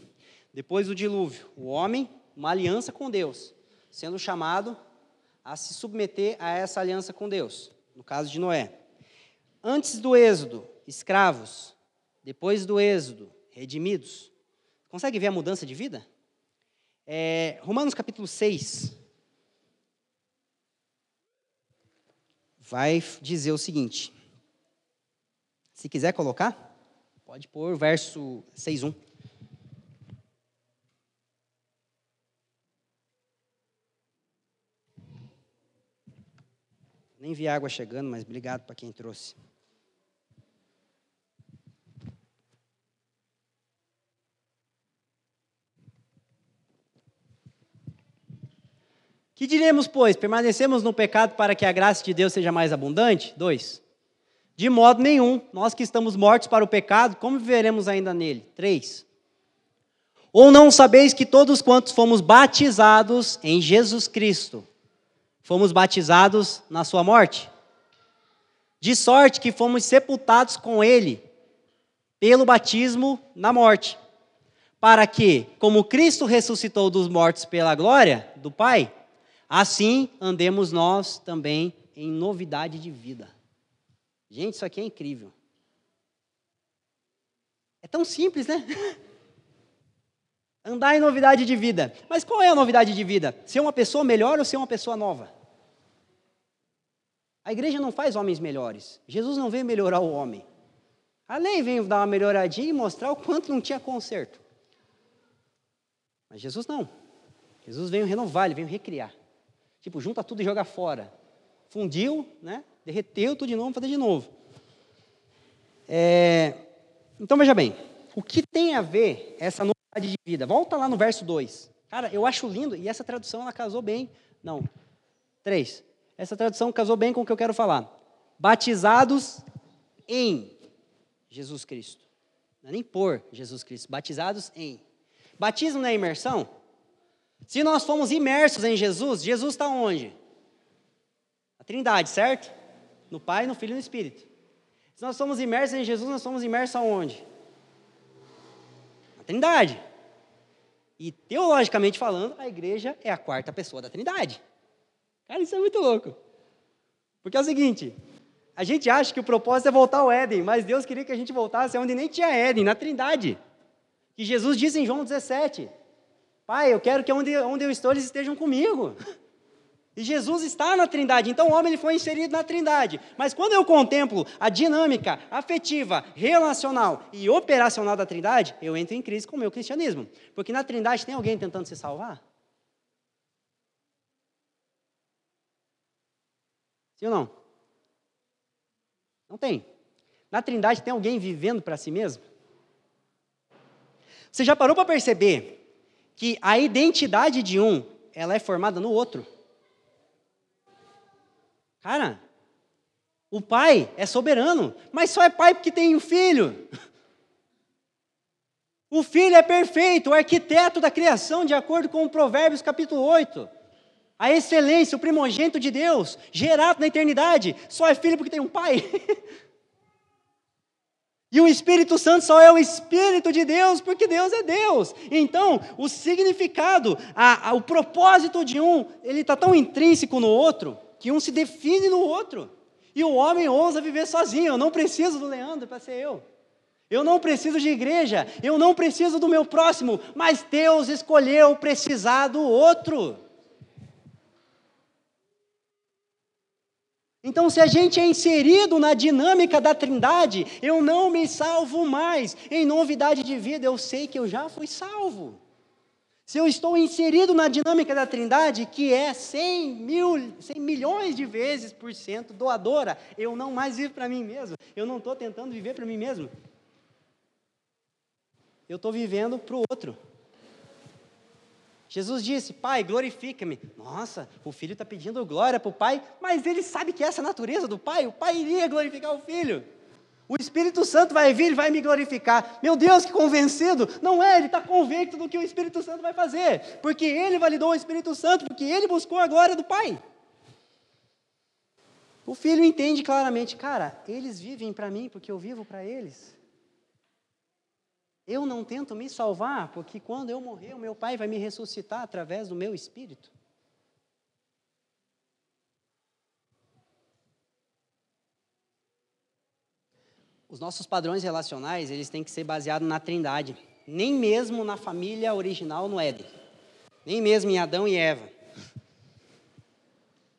B: Depois do dilúvio, o homem, uma aliança com Deus, sendo chamado a se submeter a essa aliança com Deus, no caso de Noé. Antes do êxodo, escravos, depois do êxodo, redimidos. Consegue ver a mudança de vida? É, Romanos capítulo 6 vai dizer o seguinte. Se quiser colocar, pode pôr verso 6.1. Nem vi água chegando, mas obrigado para quem trouxe. Que diremos, pois? Permanecemos no pecado para que a graça de Deus seja mais abundante? Dois. De modo nenhum, nós que estamos mortos para o pecado, como viveremos ainda nele? Três. Ou não sabeis que todos quantos fomos batizados em Jesus Cristo, fomos batizados na sua morte? De sorte que fomos sepultados com ele pelo batismo na morte, para que, como Cristo ressuscitou dos mortos pela glória do Pai, Assim andemos nós também em novidade de vida. Gente, isso aqui é incrível. É tão simples, né? Andar em novidade de vida. Mas qual é a novidade de vida? Ser uma pessoa melhor ou ser uma pessoa nova? A igreja não faz homens melhores. Jesus não veio melhorar o homem. A lei veio dar uma melhoradinha e mostrar o quanto não tinha conserto. Mas Jesus não. Jesus veio renovar, ele veio recriar. Tipo, junta tudo e joga fora. Fundiu, né? Derreteu tudo de novo, fazer de novo. É... Então veja bem, o que tem a ver essa novidade de vida? Volta lá no verso 2. Cara, eu acho lindo, e essa tradução ela casou bem. Não, 3. Essa tradução casou bem com o que eu quero falar. Batizados em Jesus Cristo. Não é nem por Jesus Cristo, batizados em. Batismo não é imersão? Se nós fomos imersos em Jesus, Jesus está onde? A Trindade, certo? No Pai, no Filho e no Espírito. Se nós somos imersos em Jesus, nós somos imersos aonde? Na Trindade. E teologicamente falando, a igreja é a quarta pessoa da Trindade. Cara, isso é muito louco. Porque é o seguinte, a gente acha que o propósito é voltar ao Éden, mas Deus queria que a gente voltasse onde nem tinha Éden, na Trindade. Que Jesus disse em João 17: Pai, eu quero que onde, onde eu estou eles estejam comigo. E Jesus está na Trindade, então o homem ele foi inserido na Trindade. Mas quando eu contemplo a dinâmica afetiva, relacional e operacional da Trindade, eu entro em crise com o meu cristianismo. Porque na Trindade tem alguém tentando se salvar? Sim ou não? Não tem. Na Trindade tem alguém vivendo para si mesmo? Você já parou para perceber que a identidade de um, ela é formada no outro. Cara, o pai é soberano, mas só é pai porque tem um filho. O filho é perfeito, o arquiteto da criação, de acordo com Provérbios capítulo 8. A excelência, o primogênito de Deus, gerado na eternidade, só é filho porque tem um pai. E o Espírito Santo só é o Espírito de Deus, porque Deus é Deus. Então, o significado, a, a, o propósito de um, ele está tão intrínseco no outro, que um se define no outro. E o homem ousa viver sozinho. Eu não preciso do Leandro para ser eu. Eu não preciso de igreja. Eu não preciso do meu próximo. Mas Deus escolheu precisar do outro. Então, se a gente é inserido na dinâmica da Trindade, eu não me salvo mais. Em novidade de vida, eu sei que eu já fui salvo. Se eu estou inserido na dinâmica da Trindade, que é 100, mil, 100 milhões de vezes por cento doadora, eu não mais vivo para mim mesmo. Eu não estou tentando viver para mim mesmo. Eu estou vivendo para o outro. Jesus disse: Pai, glorifica-me. Nossa, o filho está pedindo glória para o pai, mas ele sabe que essa é a natureza do pai. O pai iria glorificar o filho. O Espírito Santo vai vir e vai me glorificar. Meu Deus, que convencido! Não é, ele está convicto do que o Espírito Santo vai fazer, porque ele validou o Espírito Santo, porque ele buscou a glória do Pai. O filho entende claramente, cara, eles vivem para mim porque eu vivo para eles. Eu não tento me salvar, porque quando eu morrer, o meu Pai vai me ressuscitar através do meu espírito. Os nossos padrões relacionais, eles têm que ser baseados na trindade. Nem mesmo na família original no Éden. Nem mesmo em Adão e Eva.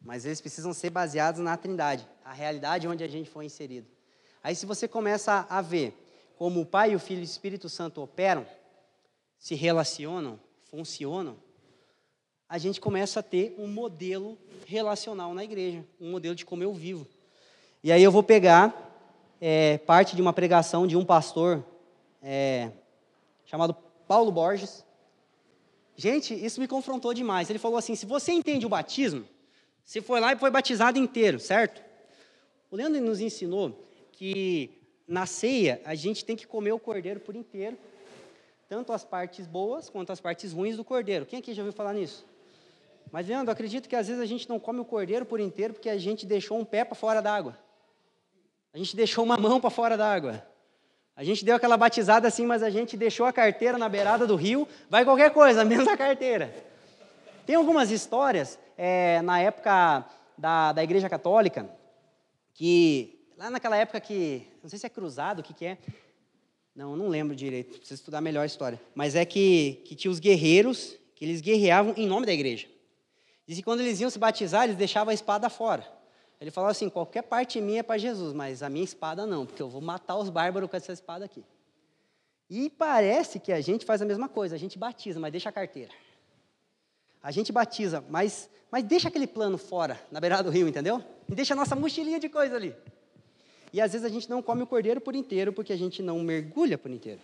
B: Mas eles precisam ser baseados na trindade. A realidade onde a gente foi inserido. Aí se você começa a ver como o Pai, o Filho e o Espírito Santo operam, se relacionam, funcionam, a gente começa a ter um modelo relacional na igreja, um modelo de como eu vivo. E aí eu vou pegar é, parte de uma pregação de um pastor é, chamado Paulo Borges. Gente, isso me confrontou demais. Ele falou assim: se você entende o batismo, você foi lá e foi batizado inteiro, certo? O Leandro nos ensinou que na ceia a gente tem que comer o cordeiro por inteiro, tanto as partes boas quanto as partes ruins do cordeiro. Quem aqui já ouviu falar nisso? Mas, Leandro, acredito que às vezes a gente não come o cordeiro por inteiro porque a gente deixou um pé para fora d'água. A gente deixou uma mão para fora d'água. A gente deu aquela batizada assim, mas a gente deixou a carteira na beirada do rio, vai qualquer coisa, menos a carteira. Tem algumas histórias, é, na época da, da Igreja Católica, que, lá naquela época que, não sei se é cruzado, o que, que é, não, não lembro direito, preciso estudar melhor a história, mas é que, que tinha os guerreiros, que eles guerreavam em nome da igreja. Diz que quando eles iam se batizar, eles deixavam a espada fora. Ele falou assim: qualquer parte minha é para Jesus, mas a minha espada não, porque eu vou matar os bárbaros com essa espada aqui. E parece que a gente faz a mesma coisa, a gente batiza, mas deixa a carteira. A gente batiza, mas, mas deixa aquele plano fora, na beirada do rio, entendeu? E deixa a nossa mochilinha de coisa ali. E às vezes a gente não come o cordeiro por inteiro, porque a gente não mergulha por inteiro.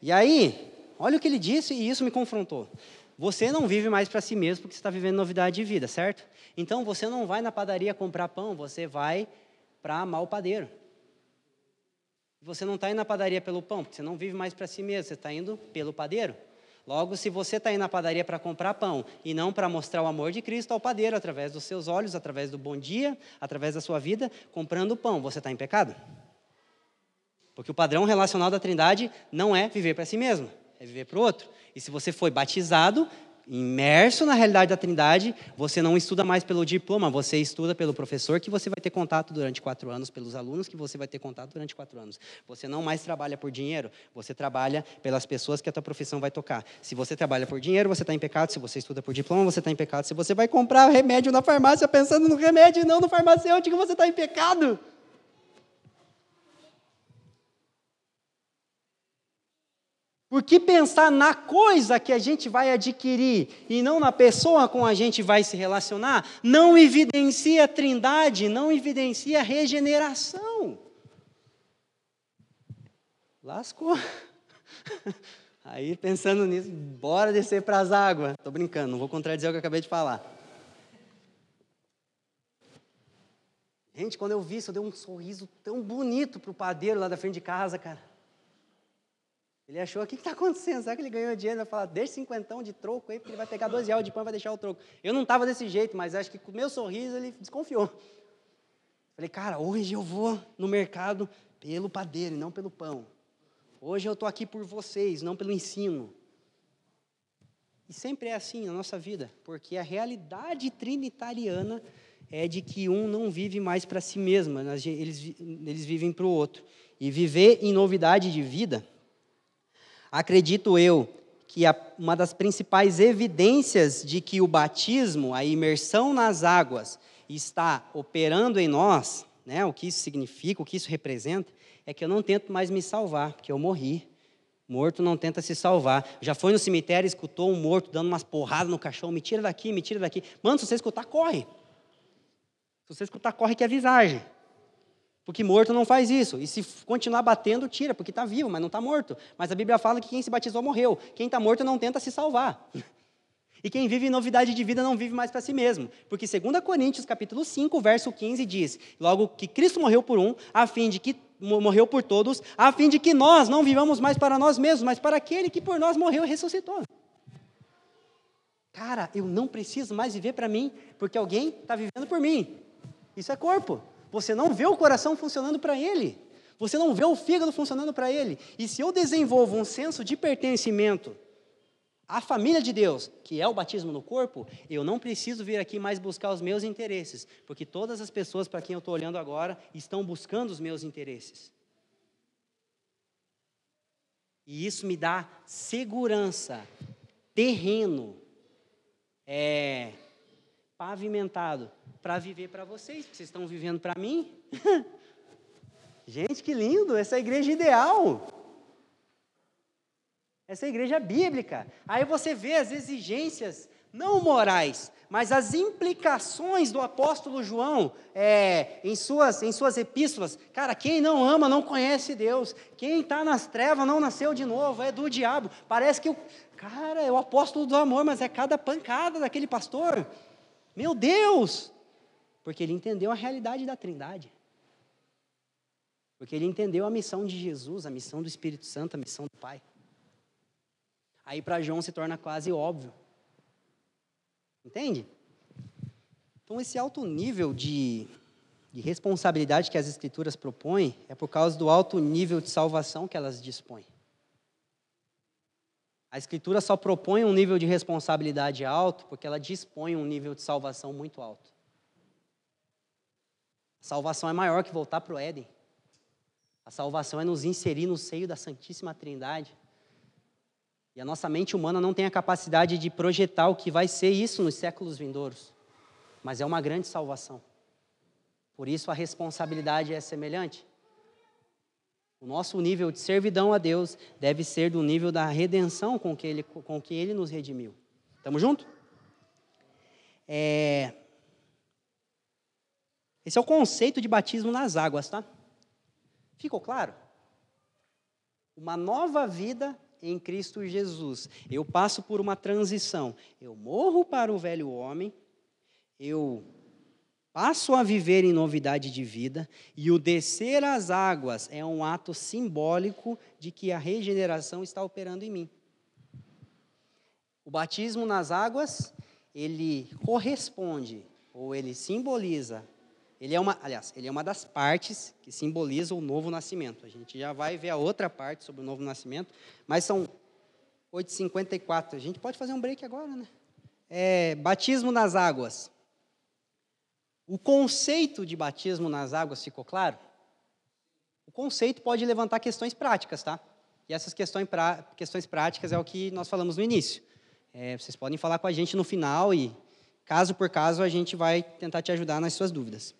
B: E aí, olha o que ele disse, e isso me confrontou. Você não vive mais para si mesmo porque você está vivendo novidade de vida, certo? Então você não vai na padaria comprar pão, você vai para amar o padeiro. Você não está indo na padaria pelo pão, porque você não vive mais para si mesmo, você está indo pelo padeiro. Logo, se você está indo na padaria para comprar pão e não para mostrar o amor de Cristo ao padeiro, através dos seus olhos, através do bom dia, através da sua vida, comprando pão, você está em pecado? Porque o padrão relacional da Trindade não é viver para si mesmo, é viver para o outro. E se você foi batizado, imerso na realidade da Trindade, você não estuda mais pelo diploma, você estuda pelo professor que você vai ter contato durante quatro anos, pelos alunos que você vai ter contato durante quatro anos. Você não mais trabalha por dinheiro, você trabalha pelas pessoas que a tua profissão vai tocar. Se você trabalha por dinheiro, você está em pecado. Se você estuda por diploma, você está em pecado. Se você vai comprar remédio na farmácia pensando no remédio e não no farmacêutico, você está em pecado. Porque pensar na coisa que a gente vai adquirir e não na pessoa com a gente vai se relacionar, não evidencia trindade, não evidencia regeneração. Lascou. Aí pensando nisso, bora descer para as águas. Estou brincando, não vou contradizer o que eu acabei de falar. Gente, quando eu vi isso, eu dei um sorriso tão bonito para o padeiro lá da frente de casa, cara. Ele achou, o que está acontecendo? Será que ele ganhou dinheiro? Vai falar, deixa cinquentão de troco aí, porque ele vai pegar 12 reais de pão e vai deixar o troco. Eu não estava desse jeito, mas acho que com o meu sorriso ele desconfiou. Falei, cara, hoje eu vou no mercado pelo padeiro e não pelo pão. Hoje eu estou aqui por vocês, não pelo ensino. E sempre é assim na nossa vida, porque a realidade trinitariana é de que um não vive mais para si mesmo, eles, eles vivem para o outro. E viver em novidade de vida Acredito eu que a, uma das principais evidências de que o batismo, a imersão nas águas, está operando em nós, né, o que isso significa, o que isso representa, é que eu não tento mais me salvar, porque eu morri. Morto não tenta se salvar. Já foi no cemitério, escutou um morto dando umas porradas no caixão, me tira daqui, me tira daqui. Mano, se você escutar, corre. Se você escutar, corre que é visagem. Porque morto não faz isso. E se continuar batendo, tira, porque está vivo, mas não está morto. Mas a Bíblia fala que quem se batizou morreu. Quem está morto não tenta se salvar. E quem vive em novidade de vida não vive mais para si mesmo. Porque 2 Coríntios capítulo 5, verso 15 diz: Logo que Cristo morreu por um, a fim de que morreu por todos, a fim de que nós não vivamos mais para nós mesmos, mas para aquele que por nós morreu e ressuscitou. Cara, eu não preciso mais viver para mim, porque alguém está vivendo por mim. Isso é corpo. Você não vê o coração funcionando para ele. Você não vê o fígado funcionando para ele. E se eu desenvolvo um senso de pertencimento à família de Deus, que é o batismo no corpo, eu não preciso vir aqui mais buscar os meus interesses, porque todas as pessoas para quem eu estou olhando agora estão buscando os meus interesses. E isso me dá segurança, terreno, é, pavimentado para viver para vocês, porque vocês estão vivendo para mim. Gente, que lindo, essa é a igreja ideal. Essa é a igreja bíblica. Aí você vê as exigências, não morais, mas as implicações do apóstolo João é, em, suas, em suas epístolas. Cara, quem não ama não conhece Deus. Quem está nas trevas não nasceu de novo, é do diabo. Parece que o cara é o apóstolo do amor, mas é cada pancada daquele pastor. Meu Deus! Porque ele entendeu a realidade da Trindade. Porque ele entendeu a missão de Jesus, a missão do Espírito Santo, a missão do Pai. Aí para João se torna quase óbvio. Entende? Então, esse alto nível de, de responsabilidade que as Escrituras propõem é por causa do alto nível de salvação que elas dispõem. A Escritura só propõe um nível de responsabilidade alto porque ela dispõe um nível de salvação muito alto. Salvação é maior que voltar para o Éden. A salvação é nos inserir no seio da Santíssima Trindade. E a nossa mente humana não tem a capacidade de projetar o que vai ser isso nos séculos vindouros. Mas é uma grande salvação. Por isso a responsabilidade é semelhante. O nosso nível de servidão a Deus deve ser do nível da redenção com que Ele, com que ele nos redimiu. Estamos juntos? É... Esse é o conceito de batismo nas águas, tá? Ficou claro? Uma nova vida em Cristo Jesus. Eu passo por uma transição. Eu morro para o velho homem, eu passo a viver em novidade de vida, e o descer às águas é um ato simbólico de que a regeneração está operando em mim. O batismo nas águas, ele corresponde, ou ele simboliza ele é uma, aliás, ele é uma das partes que simboliza o novo nascimento. A gente já vai ver a outra parte sobre o novo nascimento, mas são 8h54. A gente pode fazer um break agora, né? É, batismo nas águas. O conceito de batismo nas águas ficou claro? O conceito pode levantar questões práticas, tá? E essas questões, pra, questões práticas é o que nós falamos no início. É, vocês podem falar com a gente no final e, caso por caso, a gente vai tentar te ajudar nas suas dúvidas.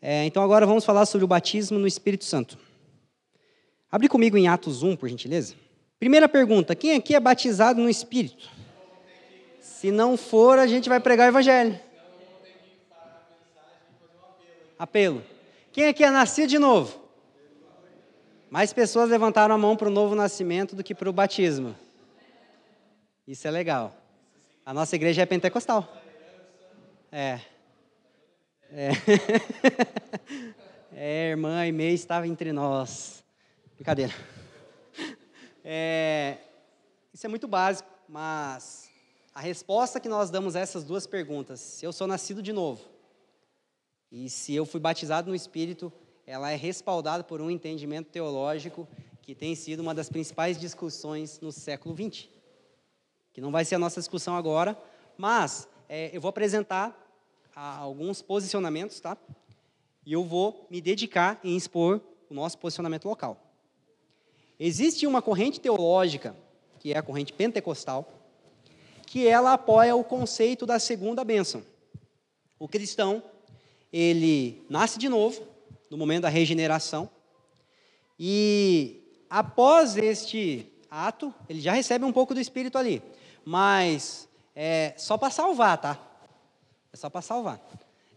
B: É, então agora vamos falar sobre o batismo no Espírito Santo. Abre comigo em Atos 1, por gentileza. Primeira pergunta: quem aqui é batizado no Espírito? Se não for, a gente vai pregar o Evangelho. Apelo. Quem aqui é nascido de novo? Mais pessoas levantaram a mão para o novo nascimento do que para o batismo. Isso é legal. A nossa igreja é pentecostal. É. É. é, irmã Aimee estava entre nós. Brincadeira. É, isso é muito básico, mas a resposta que nós damos a essas duas perguntas, se eu sou nascido de novo e se eu fui batizado no Espírito, ela é respaldada por um entendimento teológico que tem sido uma das principais discussões no século XX. Que não vai ser a nossa discussão agora, mas é, eu vou apresentar a alguns posicionamentos, tá? E eu vou me dedicar em expor o nosso posicionamento local. Existe uma corrente teológica, que é a corrente pentecostal, que ela apoia o conceito da segunda bênção. O cristão, ele nasce de novo, no momento da regeneração, e após este ato, ele já recebe um pouco do Espírito ali, mas é só para salvar, tá? É só para salvar.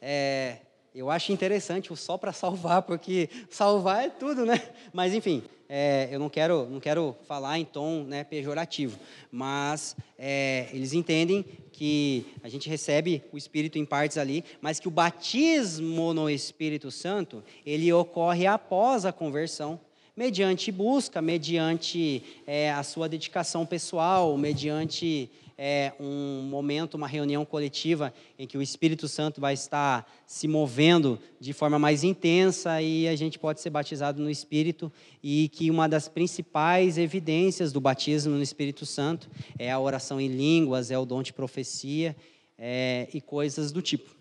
B: É, eu acho interessante o só para salvar, porque salvar é tudo, né? Mas, enfim, é, eu não quero, não quero falar em tom né, pejorativo, mas é, eles entendem que a gente recebe o Espírito em partes ali, mas que o batismo no Espírito Santo, ele ocorre após a conversão, mediante busca, mediante é, a sua dedicação pessoal, mediante é, um momento, uma reunião coletiva em que o Espírito Santo vai estar se movendo de forma mais intensa e a gente pode ser batizado no Espírito e que uma das principais evidências do batismo no Espírito Santo é a oração em línguas, é o dom de profecia é, e coisas do tipo.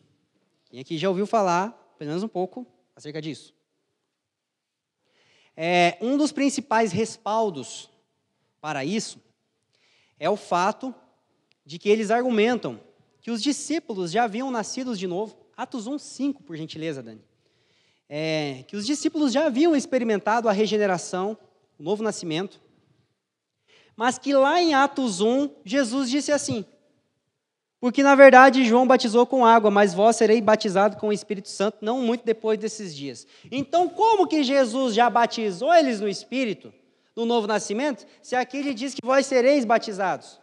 B: Quem aqui já ouviu falar, pelo menos um pouco, acerca disso? É, um dos principais respaldos para isso é o fato de que eles argumentam que os discípulos já haviam nascido de novo. Atos 1, 5, por gentileza, Dani. É, que os discípulos já haviam experimentado a regeneração, o novo nascimento, mas que lá em Atos 1, Jesus disse assim: Porque na verdade João batizou com água, mas vós sereis batizados com o Espírito Santo não muito depois desses dias. Então, como que Jesus já batizou eles no Espírito, no novo nascimento, se aqui ele diz que vós sereis batizados?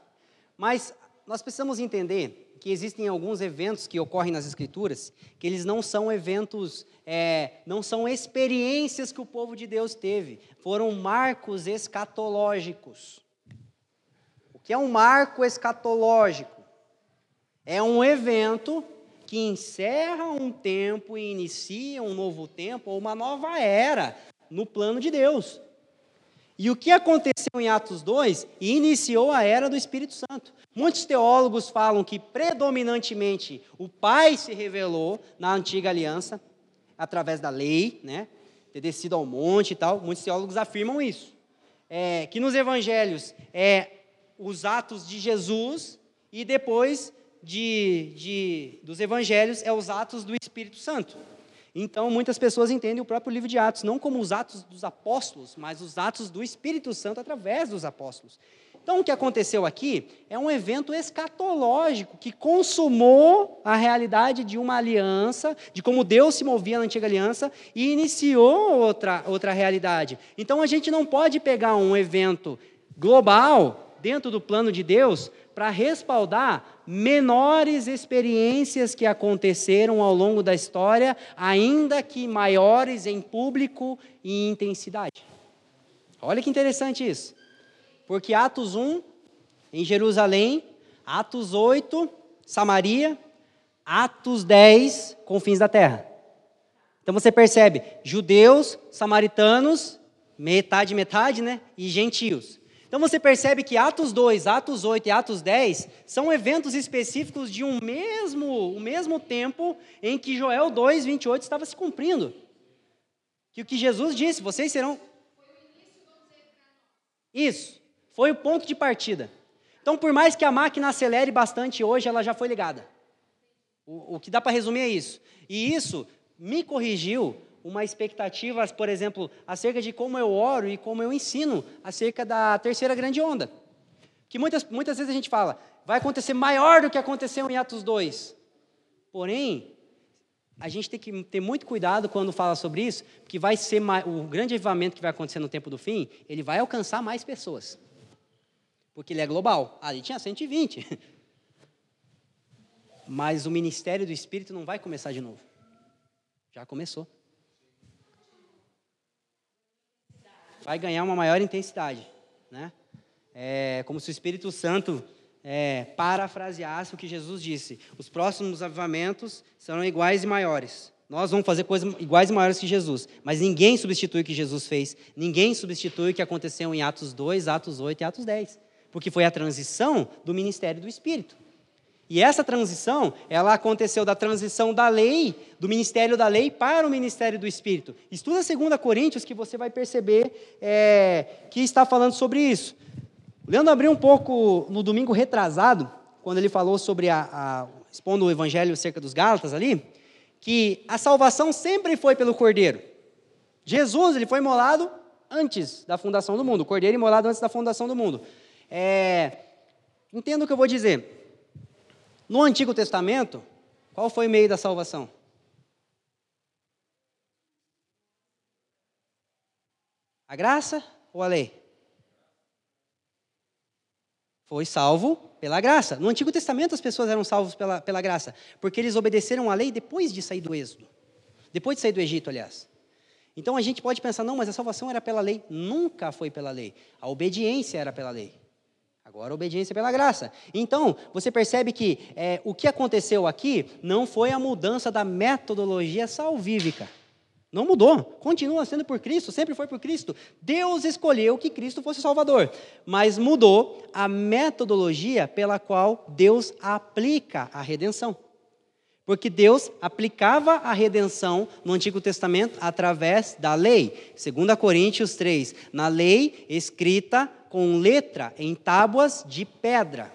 B: Mas nós precisamos entender que existem alguns eventos que ocorrem nas Escrituras que eles não são eventos, é, não são experiências que o povo de Deus teve, foram marcos escatológicos. O que é um marco escatológico? É um evento que encerra um tempo e inicia um novo tempo ou uma nova era no plano de Deus. E o que aconteceu em Atos 2 iniciou a era do Espírito Santo. Muitos teólogos falam que predominantemente o Pai se revelou na antiga aliança através da lei, né? Ter descido ao monte e tal. Muitos teólogos afirmam isso. É, que nos evangelhos é os atos de Jesus e depois de, de, dos evangelhos é os atos do Espírito Santo. Então, muitas pessoas entendem o próprio livro de Atos não como os atos dos apóstolos, mas os atos do Espírito Santo através dos apóstolos. Então, o que aconteceu aqui é um evento escatológico que consumou a realidade de uma aliança, de como Deus se movia na antiga aliança e iniciou outra, outra realidade. Então, a gente não pode pegar um evento global dentro do plano de Deus para respaldar menores experiências que aconteceram ao longo da história, ainda que maiores em público e intensidade. Olha que interessante isso. Porque Atos 1, em Jerusalém, Atos 8, Samaria, Atos 10, confins da terra. Então você percebe, judeus, samaritanos, metade, metade, né? E gentios. Então você percebe que Atos 2, Atos 8 e Atos 10 são eventos específicos de um mesmo, o mesmo tempo em que Joel 2, 28 estava se cumprindo. Que o que Jesus disse, vocês serão. Isso, foi o ponto de partida. Então, por mais que a máquina acelere bastante hoje, ela já foi ligada. O, o que dá para resumir é isso. E isso me corrigiu uma expectativa, por exemplo, acerca de como eu oro e como eu ensino acerca da terceira grande onda. Que muitas, muitas vezes a gente fala, vai acontecer maior do que aconteceu em Atos 2. Porém, a gente tem que ter muito cuidado quando fala sobre isso, porque vai ser o grande avivamento que vai acontecer no tempo do fim, ele vai alcançar mais pessoas. Porque ele é global. Ali tinha 120. Mas o ministério do Espírito não vai começar de novo. Já começou. Vai ganhar uma maior intensidade. Né? É como se o Espírito Santo é, parafraseasse o que Jesus disse: os próximos avivamentos serão iguais e maiores. Nós vamos fazer coisas iguais e maiores que Jesus, mas ninguém substitui o que Jesus fez, ninguém substitui o que aconteceu em Atos 2, Atos 8 e Atos 10, porque foi a transição do ministério do Espírito. E essa transição, ela aconteceu da transição da lei, do ministério da lei, para o ministério do Espírito. Estuda 2 Coríntios que você vai perceber é, que está falando sobre isso. O Leandro abriu um pouco no domingo retrasado, quando ele falou sobre a, a expondo o evangelho acerca dos Gálatas ali, que a salvação sempre foi pelo Cordeiro. Jesus, ele foi imolado antes da fundação do mundo. O Cordeiro imolado antes da fundação do mundo. É, entenda o que eu vou dizer. No Antigo Testamento, qual foi o meio da salvação? A graça ou a lei? Foi salvo pela graça. No Antigo Testamento as pessoas eram salvos pela, pela graça, porque eles obedeceram a lei depois de sair do êxodo. Depois de sair do Egito, aliás. Então a gente pode pensar, não, mas a salvação era pela lei. Nunca foi pela lei. A obediência era pela lei. Agora, obediência pela graça. Então, você percebe que é, o que aconteceu aqui não foi a mudança da metodologia salvífica. Não mudou, continua sendo por Cristo, sempre foi por Cristo. Deus escolheu que Cristo fosse Salvador, mas mudou a metodologia pela qual Deus aplica a redenção. Porque Deus aplicava a redenção no Antigo Testamento através da lei. 2 Coríntios 3, na lei escrita com letra em tábuas de pedra.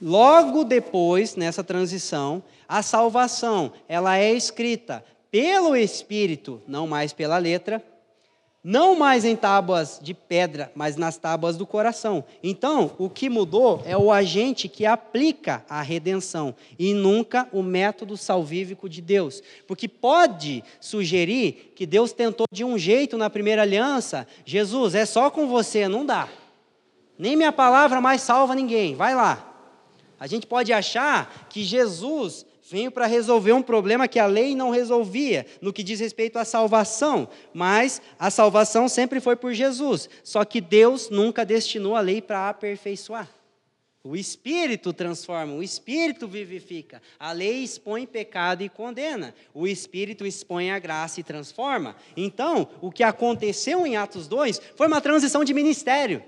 B: Logo depois, nessa transição, a salvação, ela é escrita pelo Espírito, não mais pela letra, não mais em tábuas de pedra, mas nas tábuas do coração. Então, o que mudou é o agente que aplica a redenção e nunca o método salvífico de Deus. Porque pode sugerir que Deus tentou de um jeito na primeira aliança, Jesus, é só com você, não dá. Nem minha palavra mais salva ninguém, vai lá. A gente pode achar que Jesus Venho para resolver um problema que a lei não resolvia, no que diz respeito à salvação, mas a salvação sempre foi por Jesus. Só que Deus nunca destinou a lei para aperfeiçoar. O Espírito transforma, o Espírito vivifica. A lei expõe pecado e condena. O Espírito expõe a graça e transforma. Então, o que aconteceu em Atos 2 foi uma transição de ministério.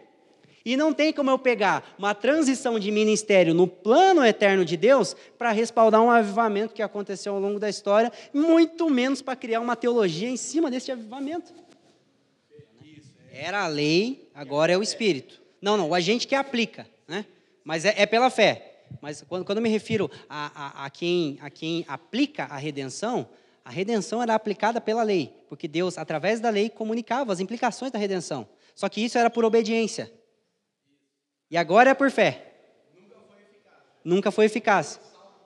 B: E não tem como eu pegar uma transição de ministério no plano eterno de Deus para respaldar um avivamento que aconteceu ao longo da história, muito menos para criar uma teologia em cima desse avivamento. Era a lei, agora é o Espírito. Não, não, o agente que aplica, né? mas é, é pela fé. Mas quando, quando eu me refiro a, a, a, quem, a quem aplica a redenção, a redenção era aplicada pela lei, porque Deus, através da lei, comunicava as implicações da redenção. Só que isso era por obediência. E agora é por fé. Nunca foi eficaz. Nunca foi eficaz.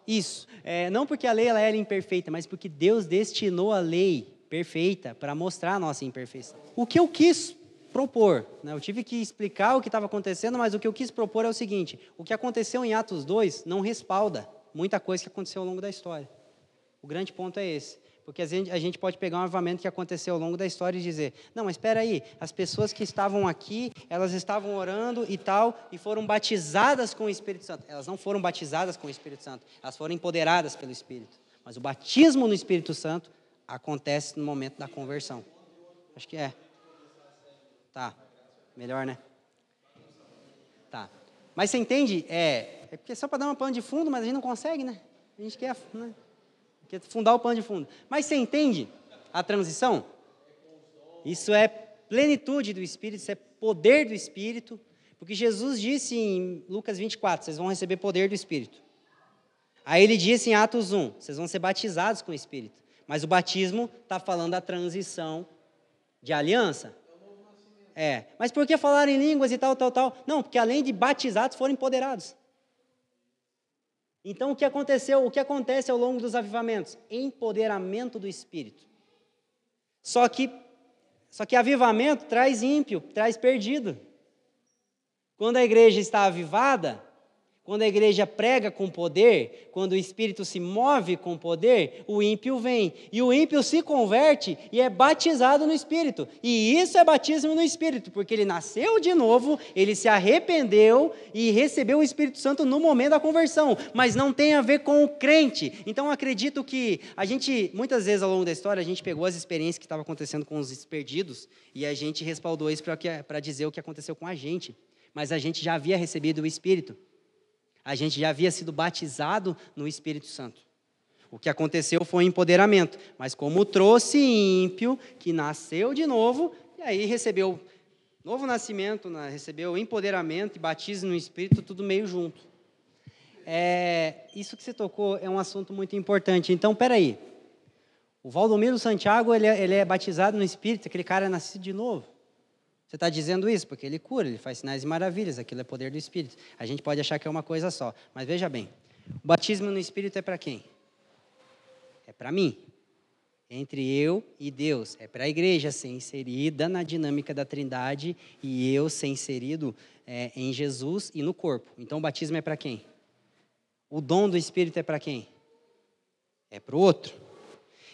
B: Isso. É, não porque a lei ela era imperfeita, mas porque Deus destinou a lei perfeita para mostrar a nossa imperfeição. O que eu quis propor, né? eu tive que explicar o que estava acontecendo, mas o que eu quis propor é o seguinte: o que aconteceu em Atos 2 não respalda muita coisa que aconteceu ao longo da história. O grande ponto é esse. Porque a gente, a gente pode pegar um avivamento que aconteceu ao longo da história e dizer: não, mas espera aí, as pessoas que estavam aqui, elas estavam orando e tal, e foram batizadas com o Espírito Santo. Elas não foram batizadas com o Espírito Santo, elas foram empoderadas pelo Espírito. Mas o batismo no Espírito Santo acontece no momento da conversão. Acho que é. Tá. Melhor, né? Tá. Mas você entende? É, é porque só para dar uma pano de fundo, mas a gente não consegue, né? A gente quer. Né? Que fundar o pano de fundo. Mas você entende a transição? Isso é plenitude do Espírito, isso é poder do Espírito, porque Jesus disse em Lucas 24: vocês vão receber poder do Espírito. Aí ele disse em Atos 1: vocês vão ser batizados com o Espírito. Mas o batismo está falando da transição de aliança. É, mas por que falar em línguas e tal, tal, tal? Não, porque além de batizados, foram empoderados. Então, o que aconteceu, o que acontece ao longo dos avivamentos? Empoderamento do Espírito. Só que, só que avivamento traz ímpio, traz perdido. Quando a igreja está avivada, quando a igreja prega com poder, quando o Espírito se move com poder, o ímpio vem. E o ímpio se converte e é batizado no Espírito. E isso é batismo no Espírito, porque ele nasceu de novo, ele se arrependeu e recebeu o Espírito Santo no momento da conversão. Mas não tem a ver com o crente. Então acredito que a gente, muitas vezes ao longo da história, a gente pegou as experiências que estavam acontecendo com os perdidos e a gente respaldou isso para dizer o que aconteceu com a gente. Mas a gente já havia recebido o Espírito. A gente já havia sido batizado no Espírito Santo. O que aconteceu foi empoderamento, mas como trouxe ímpio, que nasceu de novo, e aí recebeu novo nascimento, né? recebeu empoderamento e batismo no Espírito, tudo meio junto. É, isso que você tocou é um assunto muito importante. Então, peraí. O Valdomiro Santiago, ele é, ele é batizado no Espírito, aquele cara é nascido de novo. Você está dizendo isso porque ele cura, ele faz sinais e maravilhas, aquilo é poder do Espírito. A gente pode achar que é uma coisa só, mas veja bem: o batismo no Espírito é para quem? É para mim. Entre eu e Deus. É para a igreja ser inserida na dinâmica da Trindade e eu ser inserido é, em Jesus e no corpo. Então o batismo é para quem? O dom do Espírito é para quem? É para o outro.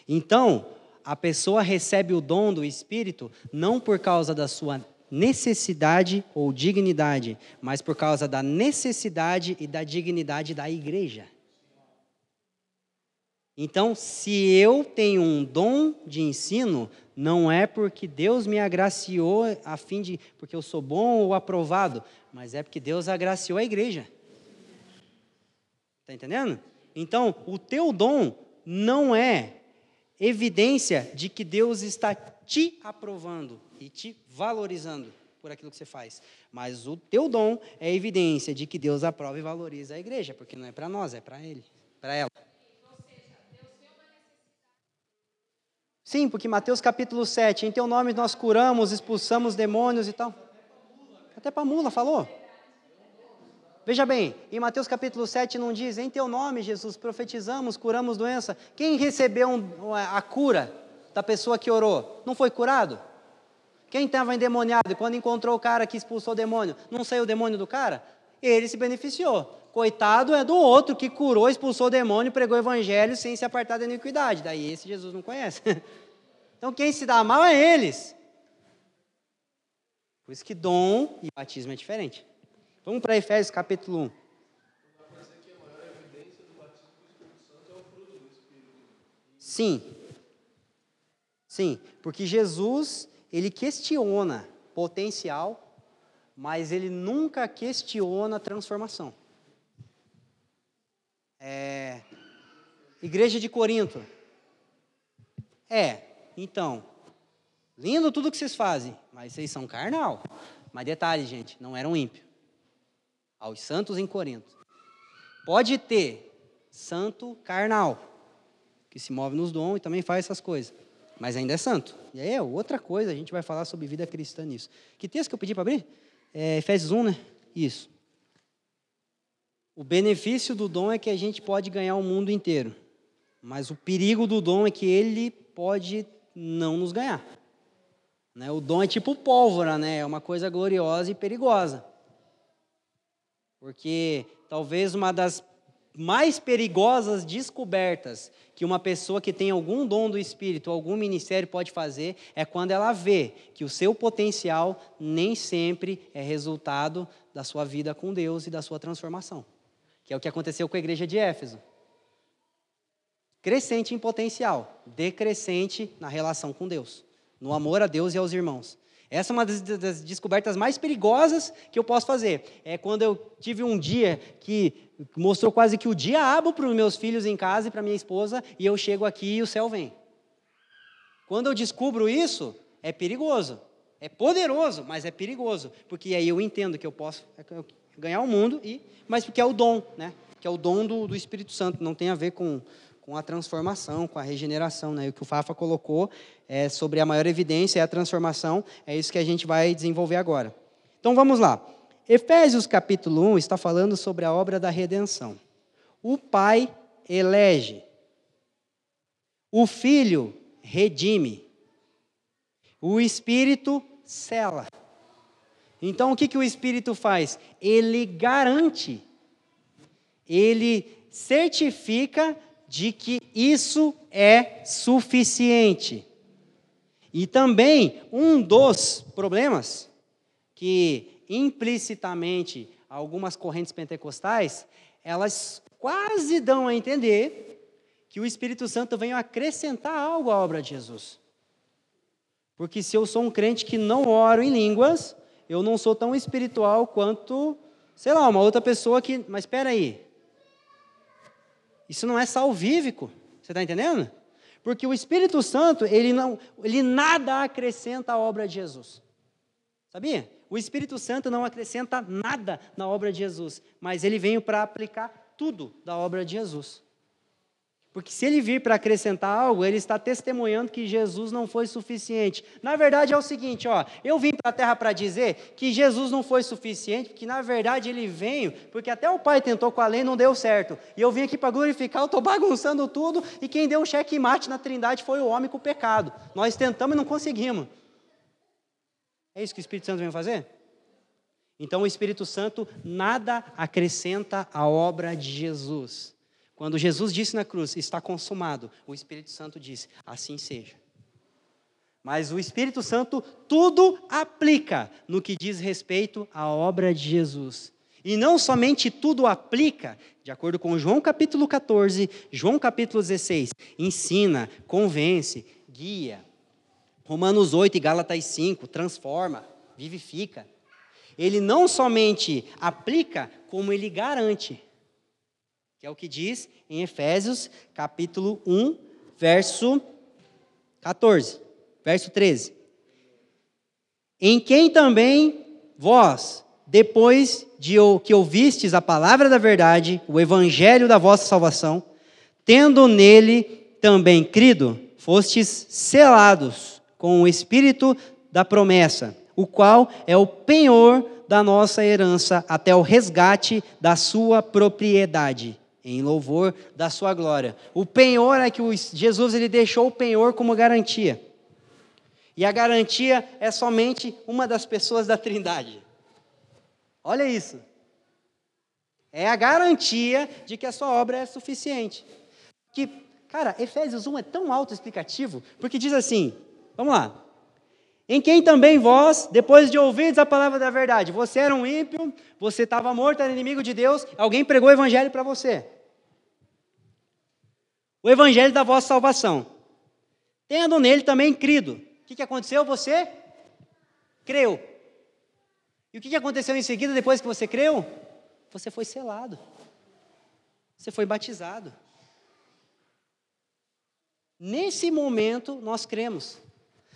B: Então, a pessoa recebe o dom do Espírito não por causa da sua necessidade ou dignidade, mas por causa da necessidade e da dignidade da igreja. Então, se eu tenho um dom de ensino, não é porque Deus me agraciou a fim de porque eu sou bom ou aprovado, mas é porque Deus agraciou a igreja. Está entendendo? Então, o teu dom não é evidência de que Deus está te aprovando e te valorizando por aquilo que você faz. Mas o teu dom é evidência de que Deus aprova e valoriza a igreja, porque não é para nós, é para ele, para ela. Sim, porque Mateus capítulo 7, em teu nome nós curamos, expulsamos demônios e tal. Até para mula falou. Veja bem, em Mateus capítulo 7 não diz, em teu nome, Jesus, profetizamos, curamos doença. Quem recebeu um, a cura da pessoa que orou? Não foi curado? Quem estava endemoniado e quando encontrou o cara que expulsou o demônio, não saiu o demônio do cara? Ele se beneficiou. Coitado é do outro que curou, expulsou o demônio, pregou o evangelho sem se apartar da iniquidade. Daí esse Jesus não conhece. Então quem se dá mal é eles. Por isso que dom e batismo é diferente. Vamos para Efésios capítulo 1. Sim. Sim, porque Jesus, ele questiona potencial, mas ele nunca questiona transformação. É, igreja de Corinto. É, então, lindo tudo que vocês fazem, mas vocês são carnal. Mas detalhe, gente, não eram ímpios aos santos em Corinto. Pode ter santo carnal, que se move nos dons e também faz essas coisas, mas ainda é santo. E aí é outra coisa, a gente vai falar sobre vida cristã nisso. Que texto que eu pedi para abrir? É Efésios 1, né? Isso. O benefício do dom é que a gente pode ganhar o mundo inteiro, mas o perigo do dom é que ele pode não nos ganhar. Né? O dom é tipo pólvora, né? é uma coisa gloriosa e perigosa. Porque talvez uma das mais perigosas descobertas que uma pessoa que tem algum dom do Espírito, algum ministério pode fazer, é quando ela vê que o seu potencial nem sempre é resultado da sua vida com Deus e da sua transformação. Que é o que aconteceu com a igreja de Éfeso. Crescente em potencial, decrescente na relação com Deus, no amor a Deus e aos irmãos. Essa é uma das, das, descobertas mais perigosas que eu posso fazer. É quando eu tive um dia que mostrou quase que o diabo para os meus filhos em casa e para minha esposa, e eu chego aqui e o céu vem. Quando eu descubro isso, é perigoso. É poderoso, mas é perigoso. Porque aí eu entendo que eu posso é ganhar o mundo, e, mas porque é o dom, né? Que é o dom do, do Espírito Santo, não tem a ver com, com a transformação, com a regeneração. Né? O que o Fafa colocou é, sobre a maior evidência é a transformação, é isso que a gente vai desenvolver agora. Então vamos lá. Efésios capítulo 1 está falando sobre a obra da redenção. O Pai elege, o Filho redime, o Espírito cela. Então o que, que o Espírito faz? Ele garante, ele certifica de que isso é suficiente. E também um dos problemas que implicitamente algumas correntes pentecostais, elas quase dão a entender que o Espírito Santo vem acrescentar algo à obra de Jesus. Porque se eu sou um crente que não oro em línguas, eu não sou tão espiritual quanto, sei lá, uma outra pessoa que. Mas espera aí, isso não é salvífico. Você está entendendo? Porque o Espírito Santo, ele não, ele nada acrescenta à obra de Jesus. Sabia? O Espírito Santo não acrescenta nada na obra de Jesus, mas ele veio para aplicar tudo da obra de Jesus. Porque se ele vir para acrescentar algo, ele está testemunhando que Jesus não foi suficiente. Na verdade é o seguinte, ó, eu vim para a terra para dizer que Jesus não foi suficiente, porque na verdade ele veio, porque até o Pai tentou com a lei e não deu certo. E eu vim aqui para glorificar, eu estou bagunçando tudo, e quem deu um cheque mate na trindade foi o homem com o pecado. Nós tentamos e não conseguimos. É isso que o Espírito Santo vem fazer? Então o Espírito Santo nada acrescenta à obra de Jesus. Quando Jesus disse na cruz, está consumado, o Espírito Santo disse, assim seja. Mas o Espírito Santo tudo aplica no que diz respeito à obra de Jesus. E não somente tudo aplica, de acordo com João capítulo 14, João capítulo 16, ensina, convence, guia. Romanos 8 e Gálatas 5, transforma, vivifica. Ele não somente aplica, como ele garante. Que é o que diz em Efésios, capítulo 1, verso 14, verso 13. Em quem também vós, depois de que ouvistes a palavra da verdade, o evangelho da vossa salvação, tendo nele também crido, fostes selados com o espírito da promessa, o qual é o penhor da nossa herança até o resgate da sua propriedade, em louvor da sua glória. O penhor é que Jesus ele deixou o penhor como garantia. E a garantia é somente uma das pessoas da Trindade. Olha isso. É a garantia de que a sua obra é suficiente. Que, cara, Efésios 1 é tão autoexplicativo, porque diz assim: vamos lá. Em quem também vós, depois de ouvirdes a palavra da verdade, você era um ímpio, você estava morto, era inimigo de Deus, alguém pregou o evangelho para você. O evangelho da vossa salvação. Tendo nele também crido. O que, que aconteceu? Você creu. E o que aconteceu em seguida, depois que você creu? Você foi selado. Você foi batizado. Nesse momento, nós cremos.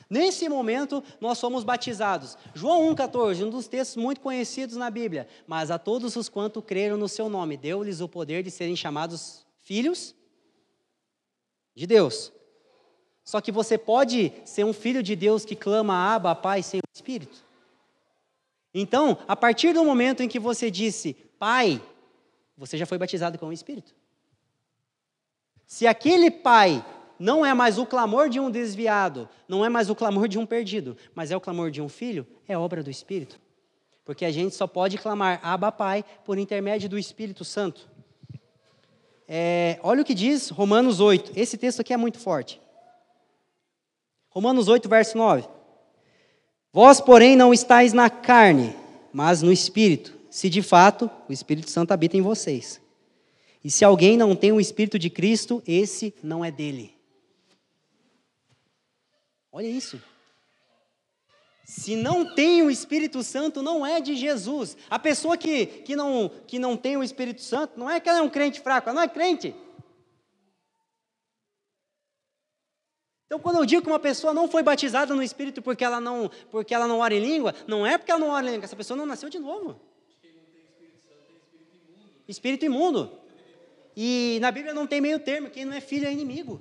B: Nesse momento, nós somos batizados. João 1,14, um dos textos muito conhecidos na Bíblia. Mas a todos os quanto creram no seu nome, deu-lhes o poder de serem chamados filhos de Deus. Só que você pode ser um filho de Deus que clama Abba, Pai, sem o Espírito. Então, a partir do momento em que você disse Pai, você já foi batizado com o Espírito. Se aquele Pai não é mais o clamor de um desviado, não é mais o clamor de um perdido, mas é o clamor de um filho, é obra do Espírito. Porque a gente só pode clamar Abba Pai por intermédio do Espírito Santo. É, olha o que diz Romanos 8. Esse texto aqui é muito forte. Romanos 8, verso 9. Vós, porém, não estáis na carne, mas no Espírito, se de fato o Espírito Santo habita em vocês. E se alguém não tem o Espírito de Cristo, esse não é dele. Olha isso. Se não tem o Espírito Santo, não é de Jesus. A pessoa que, que, não, que não tem o Espírito Santo, não é que ela é um crente fraco, ela não é crente. Então, quando eu digo que uma pessoa não foi batizada no Espírito porque ela não, porque ela não ora em língua, não é porque ela não ora em língua, essa pessoa não nasceu de novo. Espírito imundo. E na Bíblia não tem meio termo, quem não é filho é inimigo.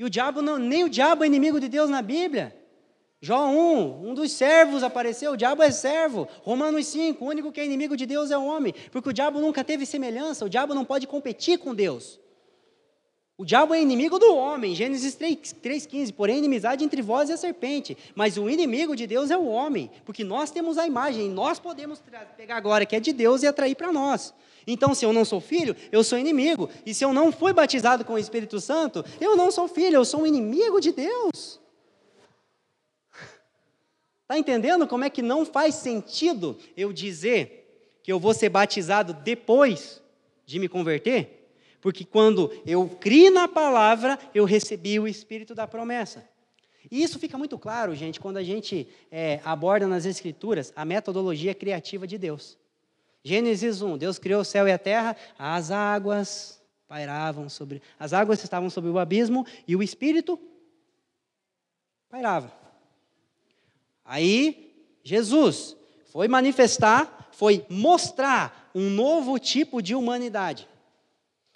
B: E o diabo não, nem o diabo é inimigo de Deus na Bíblia. Jó 1, um dos servos apareceu, o diabo é servo. Romanos 5, o único que é inimigo de Deus é o homem, porque o diabo nunca teve semelhança, o diabo não pode competir com Deus. O diabo é inimigo do homem, Gênesis 3,15. Porém, inimizade entre vós e a serpente. Mas o inimigo de Deus é o homem, porque nós temos a imagem, nós podemos pegar agora que é de Deus e atrair para nós. Então, se eu não sou filho, eu sou inimigo. E se eu não fui batizado com o Espírito Santo, eu não sou filho, eu sou um inimigo de Deus. Está entendendo como é que não faz sentido eu dizer que eu vou ser batizado depois de me converter? Porque quando eu criei na palavra, eu recebi o Espírito da promessa. E isso fica muito claro, gente, quando a gente é, aborda nas Escrituras a metodologia criativa de Deus. Gênesis 1, Deus criou o céu e a terra, as águas pairavam sobre. As águas estavam sobre o abismo e o Espírito pairava. Aí, Jesus foi manifestar, foi mostrar um novo tipo de humanidade.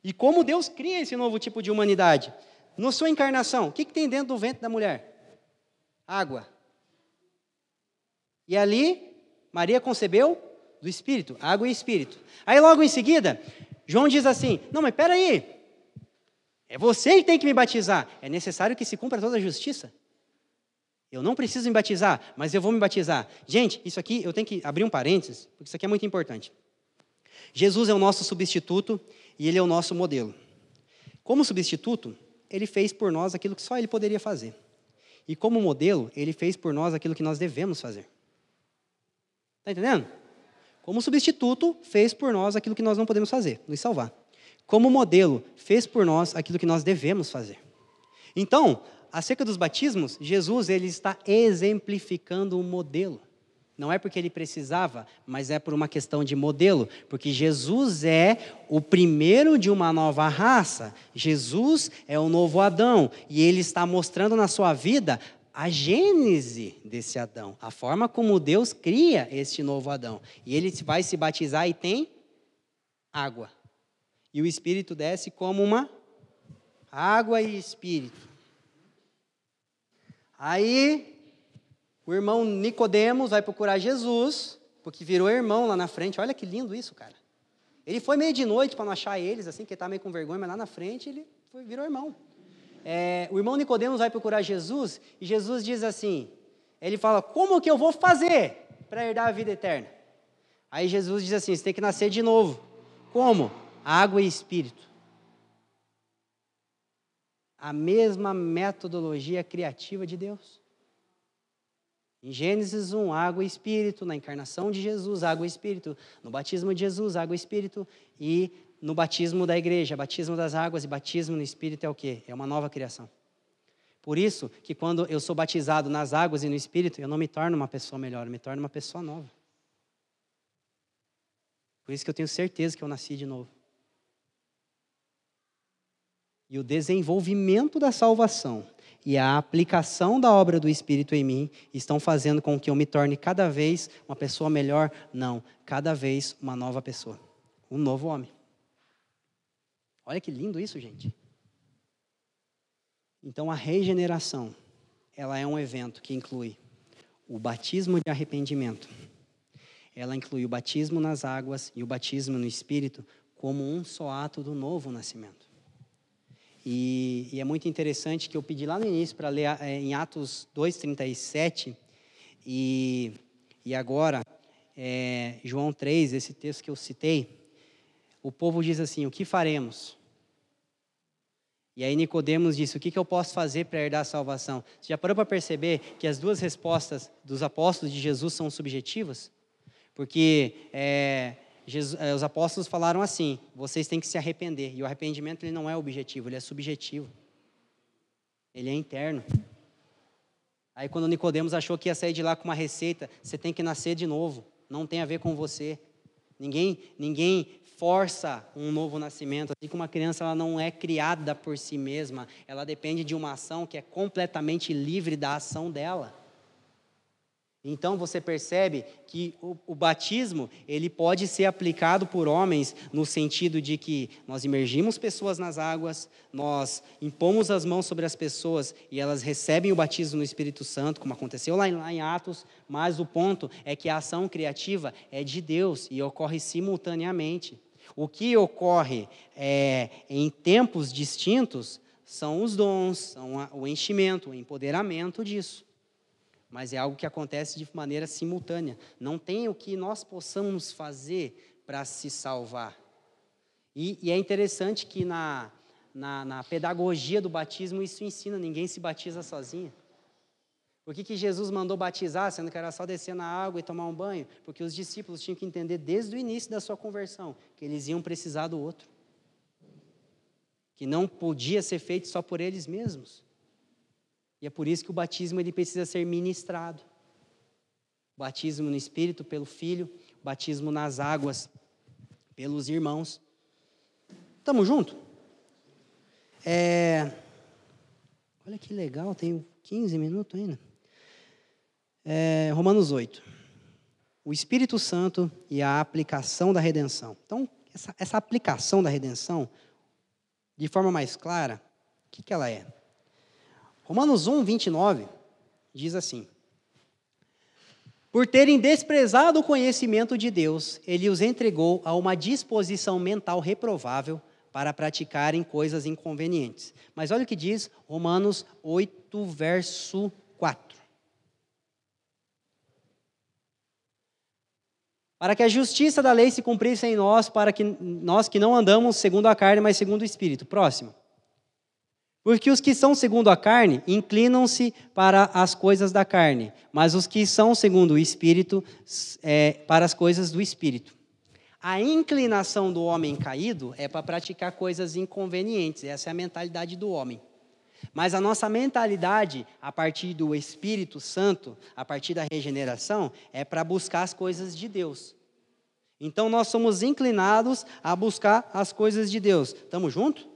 B: E como Deus cria esse novo tipo de humanidade? Na sua encarnação, o que, que tem dentro do ventre da mulher? Água. E ali, Maria concebeu do Espírito, água e Espírito. Aí logo em seguida, João diz assim: Não, mas peraí, é você que tem que me batizar. É necessário que se cumpra toda a justiça. Eu não preciso me batizar, mas eu vou me batizar. Gente, isso aqui eu tenho que abrir um parênteses, porque isso aqui é muito importante. Jesus é o nosso substituto e ele é o nosso modelo. Como substituto, ele fez por nós aquilo que só ele poderia fazer. E como modelo, ele fez por nós aquilo que nós devemos fazer. Está entendendo? Como substituto, fez por nós aquilo que nós não podemos fazer, nos salvar. Como modelo, fez por nós aquilo que nós devemos fazer. Então, acerca dos batismos, Jesus ele está exemplificando um modelo. Não é porque ele precisava, mas é por uma questão de modelo, porque Jesus é o primeiro de uma nova raça. Jesus é o novo Adão e ele está mostrando na sua vida a gênese desse Adão, a forma como Deus cria este novo Adão. E ele vai se batizar e tem água. E o Espírito desce como uma água e Espírito. Aí o irmão Nicodemos vai procurar Jesus, porque virou irmão lá na frente. Olha que lindo isso, cara. Ele foi meio de noite para não achar eles, assim, que ele estava meio com vergonha, mas lá na frente ele foi, virou irmão. É, o irmão Nicodemos vai procurar Jesus e Jesus diz assim: ele fala, como que eu vou fazer para herdar a vida eterna? Aí Jesus diz assim: você tem que nascer de novo. Como? Água e espírito. A mesma metodologia criativa de Deus. Em Gênesis 1, água e espírito, na encarnação de Jesus, água e espírito, no batismo de Jesus, água e espírito, e no batismo da igreja, batismo das águas e batismo no espírito é o quê? É uma nova criação. Por isso que quando eu sou batizado nas águas e no espírito, eu não me torno uma pessoa melhor, eu me torno uma pessoa nova. Por isso que eu tenho certeza que eu nasci de novo. E o desenvolvimento da salvação e a aplicação da obra do Espírito em mim estão fazendo com que eu me torne cada vez uma pessoa melhor? Não, cada vez uma nova pessoa, um novo homem. Olha que lindo isso, gente. Então a regeneração, ela é um evento que inclui o batismo de arrependimento. Ela inclui o batismo nas águas e o batismo no Espírito como um só ato do novo nascimento. E, e, é muito interessante que eu pedi lá no início para ler é, em Atos 2,37 e, e agora é, João 3, esse texto que eu citei, o povo diz assim: O que faremos? E aí Nicodemos disse: O que, que eu posso fazer para herdar a salvação? Você já parou para perceber que as duas respostas dos apóstolos de Jesus são subjetivas? Porque é, Jesus, eh, os apóstolos falaram assim: vocês têm que se arrepender. E o arrependimento ele não é objetivo, ele é subjetivo. Ele é interno. Aí quando Nicodemos achou que ia sair de lá com uma receita, você tem que nascer de novo. Não tem a ver com você. Ninguém, ninguém força um novo nascimento. Assim como uma criança ela não é criada por si mesma, ela depende de uma ação que é completamente livre da ação dela. Então você percebe que o, o, batismo ele pode ser aplicado por homens no sentido de que nós imergimos pessoas nas águas, nós impomos as mãos sobre as pessoas e elas recebem o batismo no Espírito Santo, como aconteceu lá em, lá em Atos. Mas o ponto é que a ação criativa é de Deus e ocorre simultaneamente. O que ocorre é, em tempos distintos são os dons, são o enchimento, o empoderamento disso mas é algo que acontece de maneira simultânea. Não tem o que nós possamos fazer para se salvar. E, e, é interessante que na, na, na, pedagogia do batismo isso ensina: ninguém se batiza sozinho. Por que, que Jesus mandou batizar, sendo que era só descer na água e tomar um banho? Porque os discípulos tinham que entender desde o início da sua conversão que eles iam precisar do outro. Que não podia ser feito só por eles mesmos. E é por isso que o batismo ele precisa ser ministrado. batismo no Espírito pelo Filho, batismo nas águas pelos irmãos. Estamos juntos? É... Olha que legal, tenho 15 minutos ainda. É, Romanos 8. O Espírito Santo e a aplicação da redenção. Então, essa, essa aplicação da redenção, de forma mais clara, o que, que ela é? Romanos 1, 29 diz assim: Por terem desprezado o conhecimento de Deus, ele os entregou a uma disposição mental reprovável para praticarem coisas inconvenientes. Mas olha o que diz Romanos 8, verso 4. Para que a justiça da lei se cumprisse em nós, para que nós que não andamos segundo a carne, mas segundo o Espírito. Próximo. Porque os que são segundo a carne inclinam-se para as coisas da carne, mas os que são segundo o Espírito, é, para as coisas do Espírito. A inclinação do homem caído é para praticar coisas inconvenientes, essa é a mentalidade do homem. Mas a nossa mentalidade, a partir do Espírito Santo, a partir da regeneração, é para buscar as coisas de Deus. Então nós somos inclinados a buscar as coisas de Deus. Estamos juntos?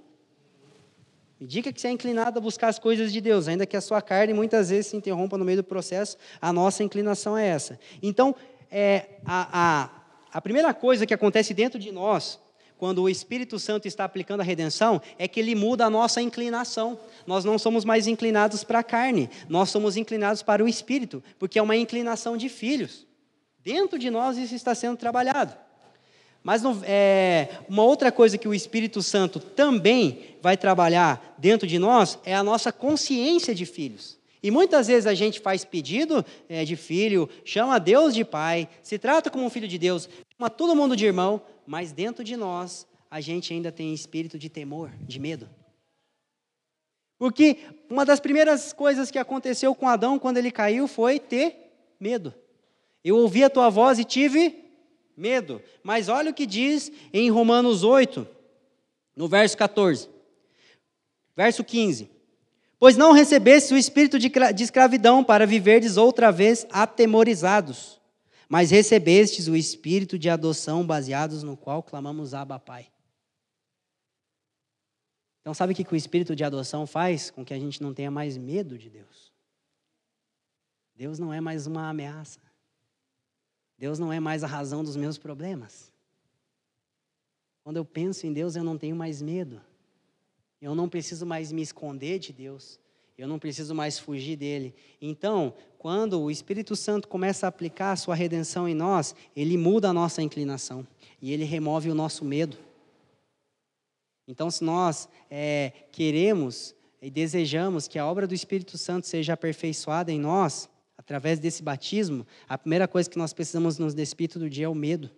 B: Me diga que você é inclinado a buscar as coisas de Deus, ainda que a sua carne muitas vezes se interrompa no meio do processo, a nossa inclinação é essa. Então, é, a, a, a primeira coisa que acontece dentro de nós, quando o Espírito Santo está aplicando a redenção, é que ele muda a nossa inclinação. Nós não somos mais inclinados para a carne, nós somos inclinados para o Espírito, porque é uma inclinação de filhos. Dentro de nós isso está sendo trabalhado. Mas é, uma outra coisa que o Espírito Santo também vai trabalhar dentro de nós é a nossa consciência de filhos. E muitas vezes a gente faz pedido é, de filho, chama Deus de pai, se trata como um filho de Deus, chama todo mundo de irmão, mas dentro de nós a gente ainda tem espírito de temor, de medo. Porque uma das primeiras coisas que aconteceu com Adão quando ele caiu foi ter medo. Eu ouvi a tua voz e tive medo. Mas olha o que diz em Romanos 8, no verso 14. Verso 15. Pois não recebeste o espírito de escravidão para viverdes outra vez atemorizados, mas recebestes o espírito de adoção baseados no qual clamamos Abba Pai. Então, sabe o que o espírito de adoção faz? Com que a gente não tenha mais medo de Deus. Deus não é mais uma ameaça. Deus não é mais a razão dos meus problemas. Quando eu penso em Deus, eu não tenho mais medo. Eu não preciso mais me esconder de Deus. Eu não preciso mais fugir dele. Então, quando o Espírito Santo começa a aplicar a sua redenção em nós, ele muda a nossa inclinação e ele remove o nosso medo. Então, se nós é, queremos e desejamos que a obra do Espírito Santo seja aperfeiçoada em nós, através desse batismo, a primeira coisa que nós precisamos nos despir todo dia é o medo.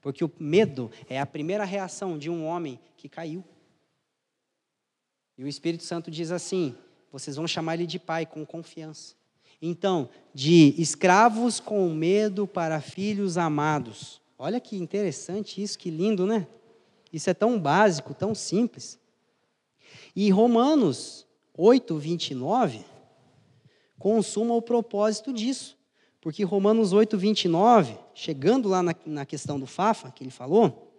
B: Porque o medo é a primeira reação de um homem que caiu. E o Espírito Santo diz assim: vocês vão chamar ele de pai com confiança. Então, de escravos com medo para filhos amados. Olha que interessante isso, que lindo, né? Isso é tão básico, tão simples. E Romanos 8, 29 consuma o propósito disso. Porque Romanos 8, 29, chegando lá na, na questão do Fafa, que ele falou,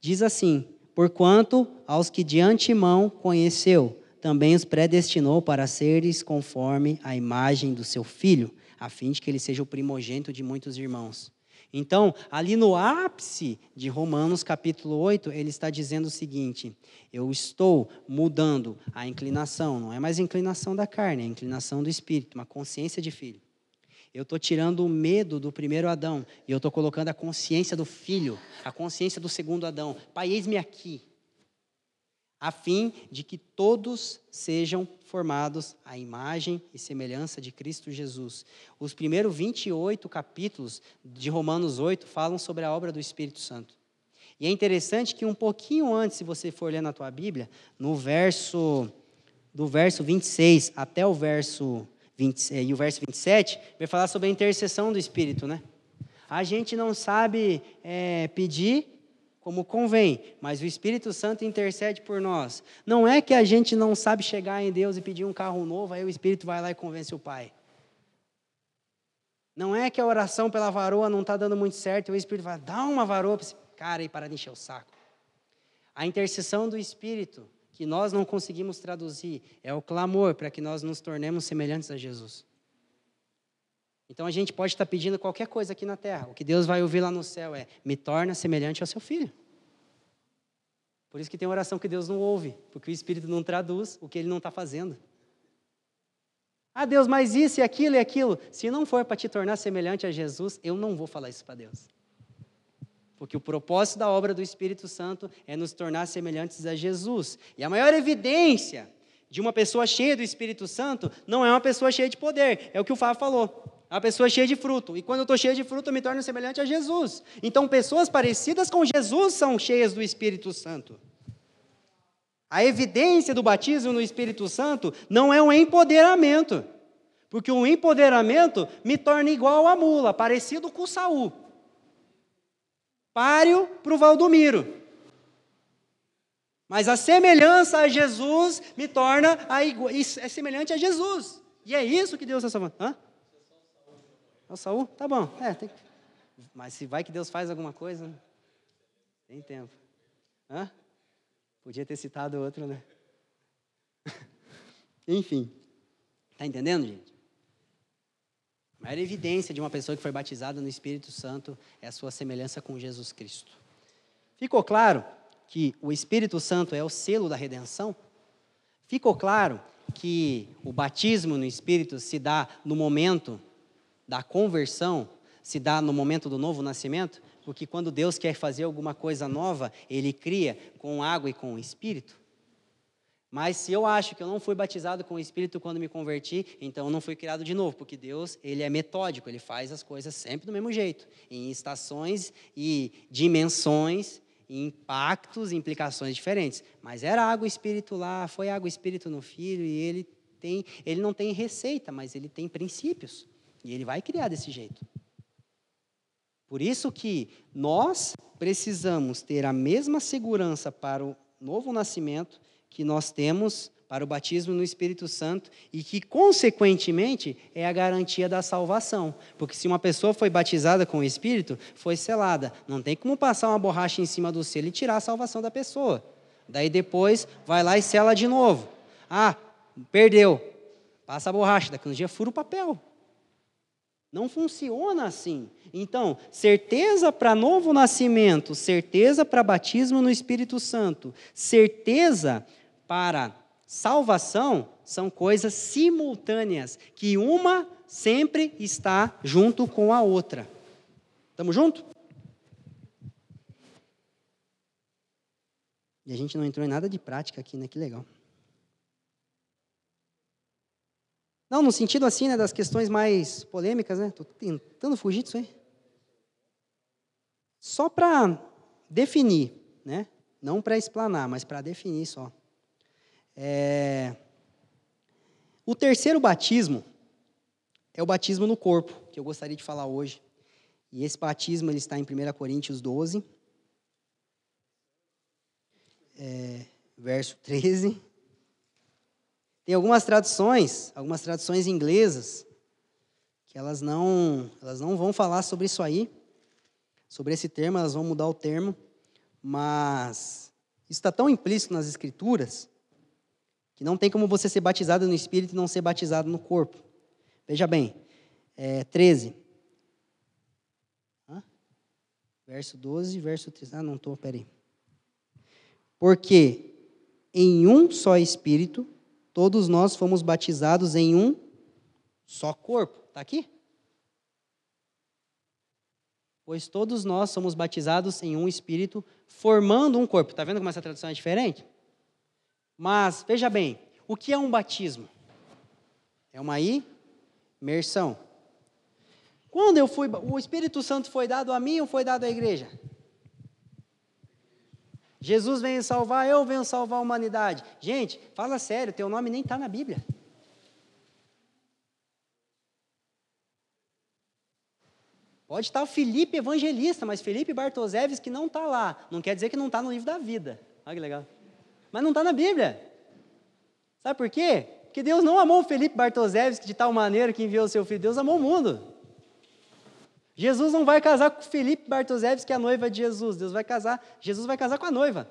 B: diz assim: Porquanto aos que de antemão conheceu, também os predestinou para seres conforme a imagem do seu filho, a fim de que ele seja o primogênito de muitos irmãos. Então, ali no ápice de Romanos capítulo 8, ele está dizendo o seguinte: eu estou mudando a inclinação, não é mais a inclinação da carne, é a inclinação do espírito, uma consciência de filho. Eu estou tirando o medo do primeiro Adão e eu estou colocando a consciência do filho, a consciência do segundo Adão. Pai, eis-me aqui a fim de que todos sejam formados à imagem e semelhança de Cristo Jesus. Os primeiros 28 capítulos de Romanos 8 falam sobre a obra do Espírito Santo. E é interessante que um pouquinho antes, se você for ler na tua Bíblia, no verso do verso 26 até o verso 20, e o verso 27, vai falar sobre a intercessão do Espírito, né? A gente não sabe é, pedir como convém, mas o Espírito Santo intercede por nós. Não é que a gente não sabe chegar em Deus e pedir um carro novo, aí o Espírito vai lá e convence o Pai. Não é que a oração pela varoa não está dando muito certo e o Espírito vai dar uma varoa para esse cara aí para de encher o saco. A intercessão do Espírito, que nós não conseguimos traduzir, é o clamor para que nós nos tornemos semelhantes a Jesus. Então a gente pode estar pedindo qualquer coisa aqui na terra. O que Deus vai ouvir lá no céu é: me torna semelhante ao seu filho. Por isso que tem oração que Deus não ouve, porque o Espírito não traduz o que ele não está fazendo. Ah, Deus, mas isso e aquilo e aquilo. Se não for para te tornar semelhante a Jesus, eu não vou falar isso para Deus. Porque o propósito da obra do Espírito Santo é nos tornar semelhantes a Jesus. E a maior evidência de uma pessoa cheia do Espírito Santo não é uma pessoa cheia de poder, é o que o Fábio falou. A pessoa cheia de fruto. E quando eu estou cheia de fruto, eu me torno semelhante a Jesus. Então, pessoas parecidas com Jesus são cheias do Espírito Santo. A evidência do batismo no Espírito Santo não é um empoderamento. Porque o empoderamento me torna igual a mula, parecido com Saul. Páreo para o Valdomiro. Mas a semelhança a Jesus me torna a é semelhante a Jesus. E é isso que Deus está salvando. Hã? É o Saul? Tá bom. É, tem... Mas se vai que Deus faz alguma coisa, né? tem tempo. Hã? Podia ter citado outro, né? Enfim. Tá entendendo, gente? A maior evidência de uma pessoa que foi batizada no Espírito Santo é a sua semelhança com Jesus Cristo. Ficou claro que o Espírito Santo é o selo da redenção? Ficou claro que o batismo no Espírito se dá no momento da conversão, se dá no momento do novo nascimento? Porque quando Deus quer fazer alguma coisa nova, Ele cria com água e com o Espírito. Mas se eu acho que eu não fui batizado com o Espírito quando me converti, então eu não fui criado de novo, porque Deus, ele é metódico, ele faz as coisas sempre do mesmo jeito, em estações e dimensões impactos, implicações diferentes. Mas era água espírito lá, foi água espírito no filho e ele tem, ele não tem receita, mas ele tem princípios e ele vai criar desse jeito. Por isso que nós precisamos ter a mesma segurança para o novo nascimento que nós temos para o batismo no Espírito Santo e que, consequentemente, é a garantia da salvação. Porque se uma pessoa foi batizada com o Espírito, foi selada. Não tem como passar uma borracha em cima do selo e tirar a salvação da pessoa. Daí depois vai lá e sela de novo. Ah, perdeu. Passa a borracha, daqui um dia fura o papel. Não funciona assim. Então, certeza para novo nascimento, certeza para batismo no Espírito Santo, certeza para Salvação são coisas simultâneas, que uma sempre está junto com a outra. Estamos juntos? E a gente não entrou em nada de prática aqui, né? Que legal. Não, no sentido assim, né, das questões mais polêmicas, né? Estou tentando fugir disso aí. Só para definir, né? Não para explanar, mas para definir só. É... O terceiro batismo é o batismo no corpo, que eu gostaria de falar hoje. E esse batismo ele está em 1 Coríntios 12, é, verso 13. Tem algumas traduções, algumas traduções inglesas, que elas não, elas não vão falar sobre isso aí, sobre esse termo, elas vão mudar o termo, mas isso está tão implícito nas escrituras que não tem como você ser batizado no Espírito e não ser batizado no corpo. Veja bem, é, 13. Hã? Verso 12, verso 13. Ah, não estou, peraí. Porque em um só Espírito, todos nós fomos batizados em um só corpo. Está aqui? Pois todos nós somos batizados em um Espírito, formando um corpo. Está vendo como essa tradução é diferente? Mas, veja bem, o que é um batismo? É uma imersão. Quando eu fui, o Espírito Santo foi dado a mim ou foi dado à igreja? Jesus veio salvar, eu venho salvar a humanidade. Gente, fala sério, teu nome nem está na Bíblia. Pode estar o Felipe Evangelista, mas Felipe Bartoseves que não está lá. Não quer dizer que não está no livro da vida. Olha que legal. Mas não está na Bíblia. Sabe por quê? Porque Deus não amou o Felipe Bartoszewski de tal maneira que enviou o seu filho. Deus amou o mundo. Jesus não vai casar com Felipe Bartoszewski, que é a noiva de Jesus. Deus vai casar, Jesus vai casar com a noiva.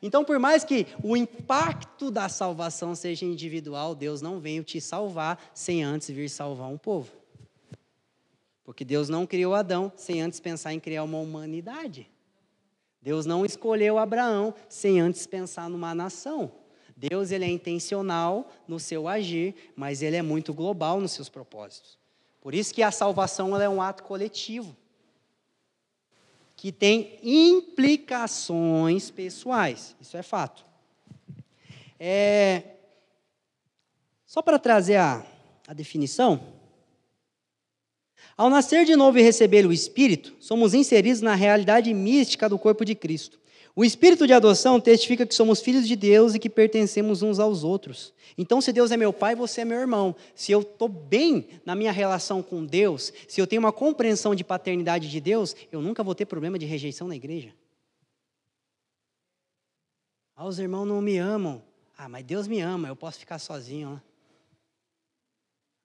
B: Então, por mais que o impacto da salvação seja individual, Deus não veio te salvar sem antes vir salvar um povo. Porque Deus não criou Adão sem antes pensar em criar uma humanidade. Deus não escolheu Abraão sem antes pensar numa nação. Deus ele é intencional no seu agir, mas ele é muito global nos seus propósitos. Por isso que a salvação é um ato coletivo que tem implicações pessoais. Isso é fato. É, só para trazer a, a definição, ao nascer de novo e receber o Espírito, somos inseridos na realidade mística do corpo de Cristo. O Espírito de adoção testifica que somos filhos de Deus e que pertencemos uns aos outros. Então, se Deus é meu pai, você é meu irmão. Se eu estou bem na minha relação com Deus, se eu tenho uma compreensão de paternidade de Deus, eu nunca vou ter problema de rejeição na igreja. Ah, os irmãos não me amam. Ah, mas Deus me ama, eu posso ficar sozinho.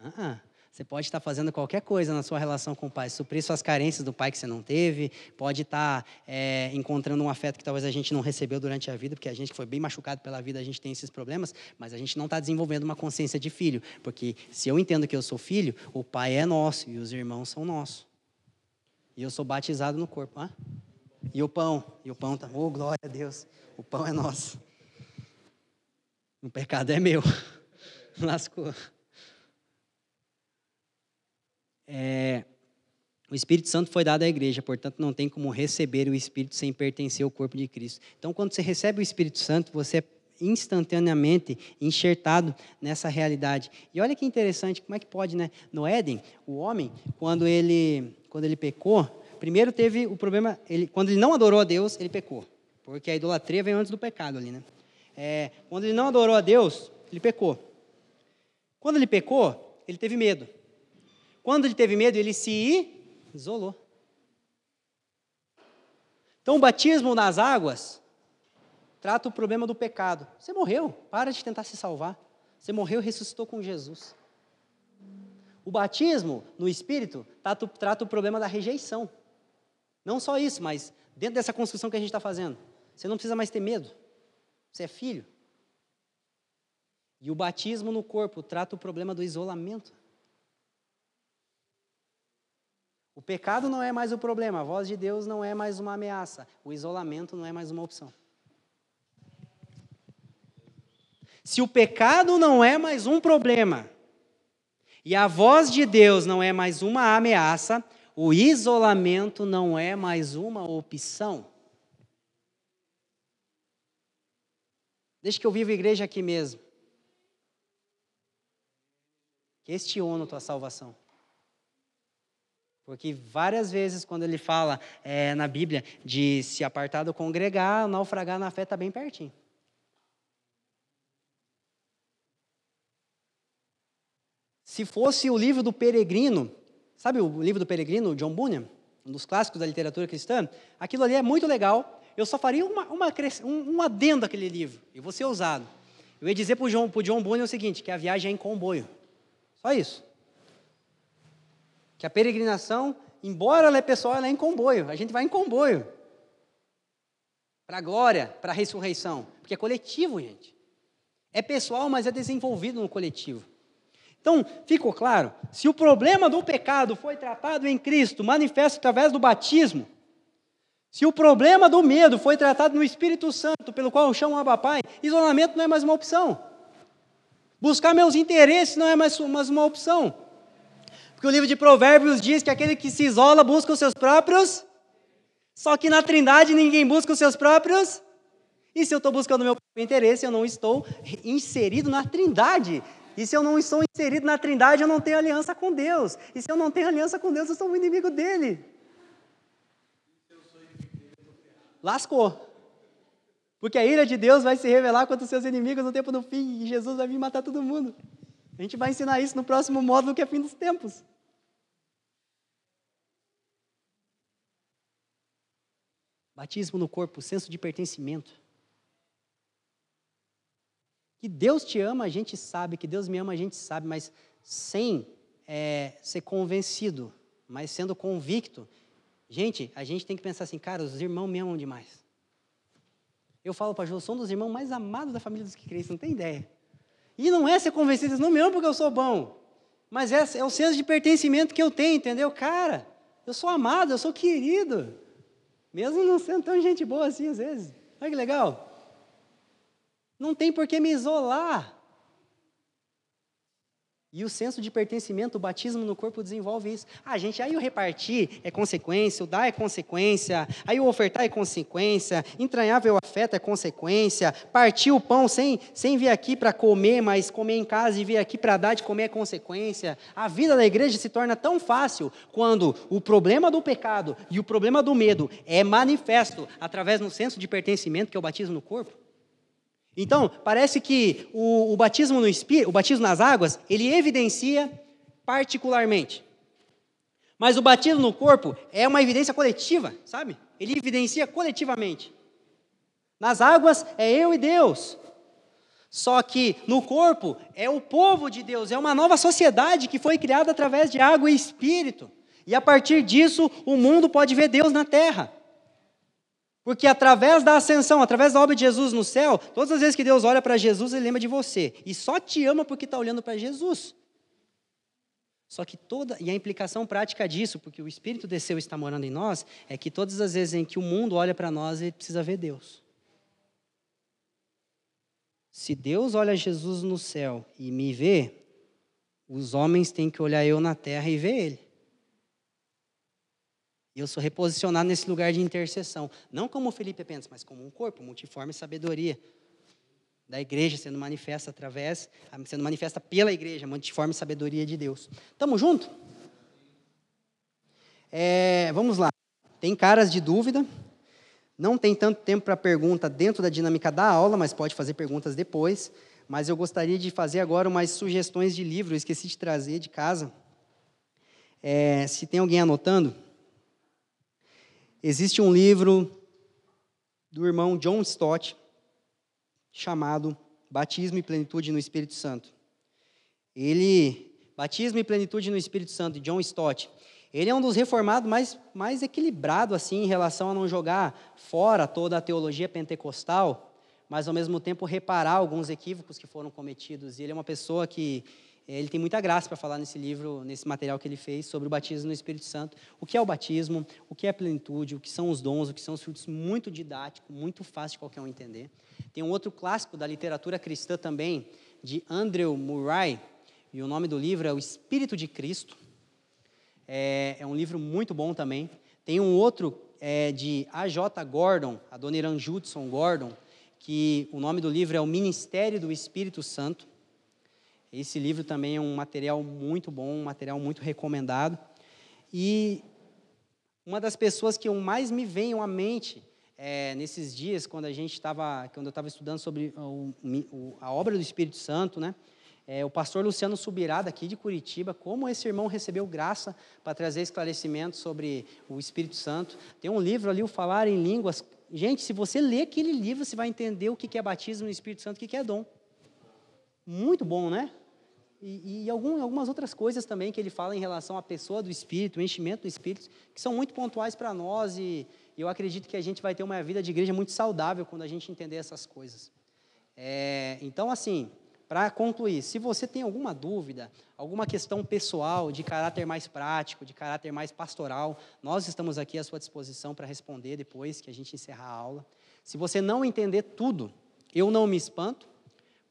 B: Ó. Uh -uh. Você pode estar fazendo qualquer coisa na sua relação com o pai, suprir suas carências do pai que você não teve, pode estar é, encontrando um afeto que talvez a gente não recebeu durante a vida, porque a gente foi bem machucado pela vida, a gente tem esses problemas, mas a gente não está desenvolvendo uma consciência de filho, porque se eu entendo que eu sou filho, o pai é nosso e os irmãos são nossos. E eu sou batizado no corpo. Hã? E o pão, e o pão tá, oh glória a Deus, o pão é nosso. O pecado é meu. Lascou. É, o Espírito Santo foi dado à igreja, portanto, não tem como receber o Espírito sem pertencer ao corpo de Cristo. Então, quando você recebe o Espírito Santo, você é instantaneamente enxertado nessa realidade. E olha que interessante, como é que pode, né? No Éden, o homem, quando ele, quando ele pecou, primeiro teve o problema, ele, quando ele não adorou a Deus, ele pecou. Porque a idolatria vem antes do pecado ali, né? É, quando ele não adorou a Deus, ele pecou. Quando ele pecou, ele teve medo. Quando ele teve medo, ele se isolou. Então, o batismo nas águas trata o problema do pecado. Você morreu, para de tentar se salvar. Você morreu e ressuscitou com Jesus. O batismo no Espírito trata, trata o problema da rejeição. Não só isso, mas dentro dessa construção que a gente está fazendo. Você não precisa mais ter medo. Você é filho. E o batismo no corpo trata o problema do isolamento. O pecado não é mais o problema, a voz de Deus não é mais uma ameaça, o isolamento não é mais uma opção. Se o pecado não é mais um problema e a voz de Deus não é mais uma ameaça, o isolamento não é mais uma opção. Desde que eu vivo igreja aqui mesmo. Questiono tua salvação. Porque várias vezes, quando ele fala é, na Bíblia de se apartar do congregar, naufragar na fé está bem pertinho. Se fosse o livro do Peregrino, sabe o livro do Peregrino, John Bunyan, um dos clássicos da literatura cristã, aquilo ali é muito legal. Eu só faria uma, uma, um, um adendo àquele livro, e vou ser ousado. Eu ia dizer para o John, John Bunyan o seguinte, que a viagem é em comboio. Só isso. Que a peregrinação, embora ela é pessoal, ela é em comboio. A gente vai em comboio. Para a glória, para a ressurreição. Porque é coletivo, gente. É pessoal, mas é desenvolvido no coletivo. Então, ficou claro? Se o problema do pecado foi tratado em Cristo, manifesto através do batismo, se o problema do medo foi tratado no Espírito Santo, pelo qual eu chamo Abba Pai, isolamento não é mais uma opção. Buscar meus interesses não é mais uma opção. Porque o livro de Provérbios diz que aquele que se isola busca os seus próprios. Só que na Trindade ninguém busca os seus próprios. E se eu estou buscando o meu próprio interesse, eu não estou inserido na Trindade. E se eu não estou inserido na Trindade, eu não tenho aliança com Deus. E se eu não tenho aliança com Deus, eu sou um inimigo dele. Lascou. Porque a ira de Deus vai se revelar contra os seus inimigos no tempo do fim. E Jesus vai vir matar todo mundo. A gente vai ensinar isso no próximo módulo que é fim dos tempos. Batismo no corpo, senso de pertencimento. Que Deus te ama, a gente sabe, que Deus me ama, a gente sabe, mas sem é, ser convencido, mas sendo convicto. Gente, a gente tem que pensar assim, cara, os irmãos me amam demais. Eu falo para João, sou um dos irmãos mais amados da família dos que creem, você não tem ideia. E não é ser convencido, não me amam porque eu sou bom. Mas é, é o senso de pertencimento que eu tenho, entendeu? Cara, eu sou amado, eu sou querido. Mesmo não sendo tão gente boa assim às vezes. Olha que legal. Não tem por que me isolar. E o senso de pertencimento, o batismo no corpo desenvolve isso. Ah, gente, aí o repartir é consequência, o dar é consequência, aí o ofertar é consequência, entranhável afeto é consequência, partir o pão sem, sem vir aqui para comer, mas comer em casa e vir aqui para dar de comer é consequência. A vida da igreja se torna tão fácil quando o problema do pecado e o problema do medo é manifesto através do senso de pertencimento, que é o batismo no corpo. Então, parece que o, o batismo no Espírito, o batismo nas águas, ele evidencia particularmente. Mas o batismo no corpo é uma evidência coletiva, sabe? Ele evidencia coletivamente. Nas águas é eu e Deus. Só que no corpo é o povo de Deus, é uma nova sociedade que foi criada através de água e espírito. E a partir disso, o mundo pode ver Deus na terra. Porque através da ascensão, através da obra de Jesus no céu, todas as vezes que Deus olha para Jesus, ele lembra de você. E só te ama porque está olhando para Jesus. Só que toda, e a implicação prática disso, porque o Espírito desceu e está morando em nós, é que todas as vezes em que o mundo olha para nós, ele precisa ver Deus. Se Deus olha Jesus no céu e me vê, os homens têm que olhar eu na terra e ver Ele. E eu sou reposicionado nesse lugar de intercessão. Não como Felipe pensa, mas como um corpo, multiforme sabedoria da igreja sendo manifesta através, sendo manifesta pela igreja, multiforme sabedoria de Deus. Tamo junto? É, vamos lá. Tem caras de dúvida. Não tem tanto tempo para pergunta dentro da dinâmica da aula, mas pode fazer perguntas depois. Mas eu gostaria de fazer agora umas sugestões de livro. Eu esqueci de trazer de casa. É, se tem alguém anotando. Existe um livro do irmão John Stott chamado Batismo e Plenitude no Espírito Santo. Ele, Batismo e Plenitude no Espírito Santo, John Stott. Ele é um dos reformados mais, mais equilibrado assim em relação a não jogar fora toda a teologia pentecostal, mas ao mesmo tempo reparar alguns equívocos que foram cometidos. E ele é uma pessoa que ele tem muita graça para falar nesse livro, nesse material que ele fez sobre o batismo no Espírito Santo. O que é o batismo, o que é a plenitude, o que são os dons, o que são os frutos, muito didático, muito fácil de qualquer um entender. Tem um outro clássico da literatura cristã também, de Andrew Murray, e o nome do livro é O Espírito de Cristo. É, é um livro muito bom também. Tem um outro é, de A.J. Gordon, a Dona Irã Judson Gordon, que o nome do livro é O Ministério do Espírito Santo. Esse livro também é um material muito bom, um material muito recomendado. E uma das pessoas que mais me veio à mente é, nesses dias, quando a gente estava, quando eu estava estudando sobre o, o, a obra do Espírito Santo, né? É, o pastor Luciano Subirá, daqui de Curitiba, como esse irmão recebeu graça para trazer esclarecimento sobre o Espírito Santo. Tem um livro ali, o Falar em Línguas. Gente, se você ler aquele livro, você vai entender o que é batismo no Espírito Santo, o que é dom. Muito bom, né? E, e algum, algumas outras coisas também que ele fala em relação à pessoa do Espírito, o enchimento do Espírito, que são muito pontuais para nós e, eu acredito que a gente vai ter uma vida de igreja muito saudável quando a gente entender essas coisas. É, então, assim, para concluir, se você tem alguma dúvida, alguma questão pessoal, de caráter mais prático, de caráter mais pastoral, nós estamos aqui à sua disposição para responder depois que a gente encerrar a aula. Se você não entender tudo, eu não me espanto,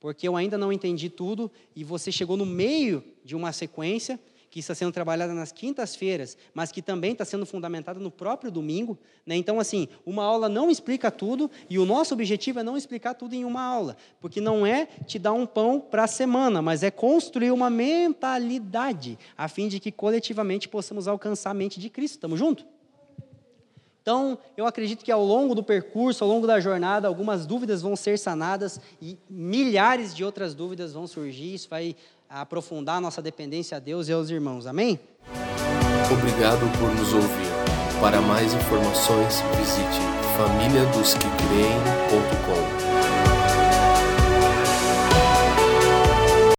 B: porque eu ainda não entendi tudo e você chegou no meio de uma sequência que está sendo trabalhada nas quintas-feiras, mas que também está sendo fundamentada no próprio domingo. Né? Então, assim, uma aula não explica tudo e o nosso objetivo é não explicar tudo em uma aula, porque não é te dar um pão para a semana, mas é construir uma mentalidade a fim de que coletivamente possamos alcançar a mente de Cristo. Estamos juntos? Então, eu acredito que ao longo do percurso, ao longo da jornada, algumas dúvidas vão ser sanadas e milhares de outras dúvidas vão surgir. Isso vai aprofundar a nossa dependência a Deus e aos irmãos. Amém?
A: Obrigado por nos ouvir. Para mais informações, visite famíliadosquecreem.com.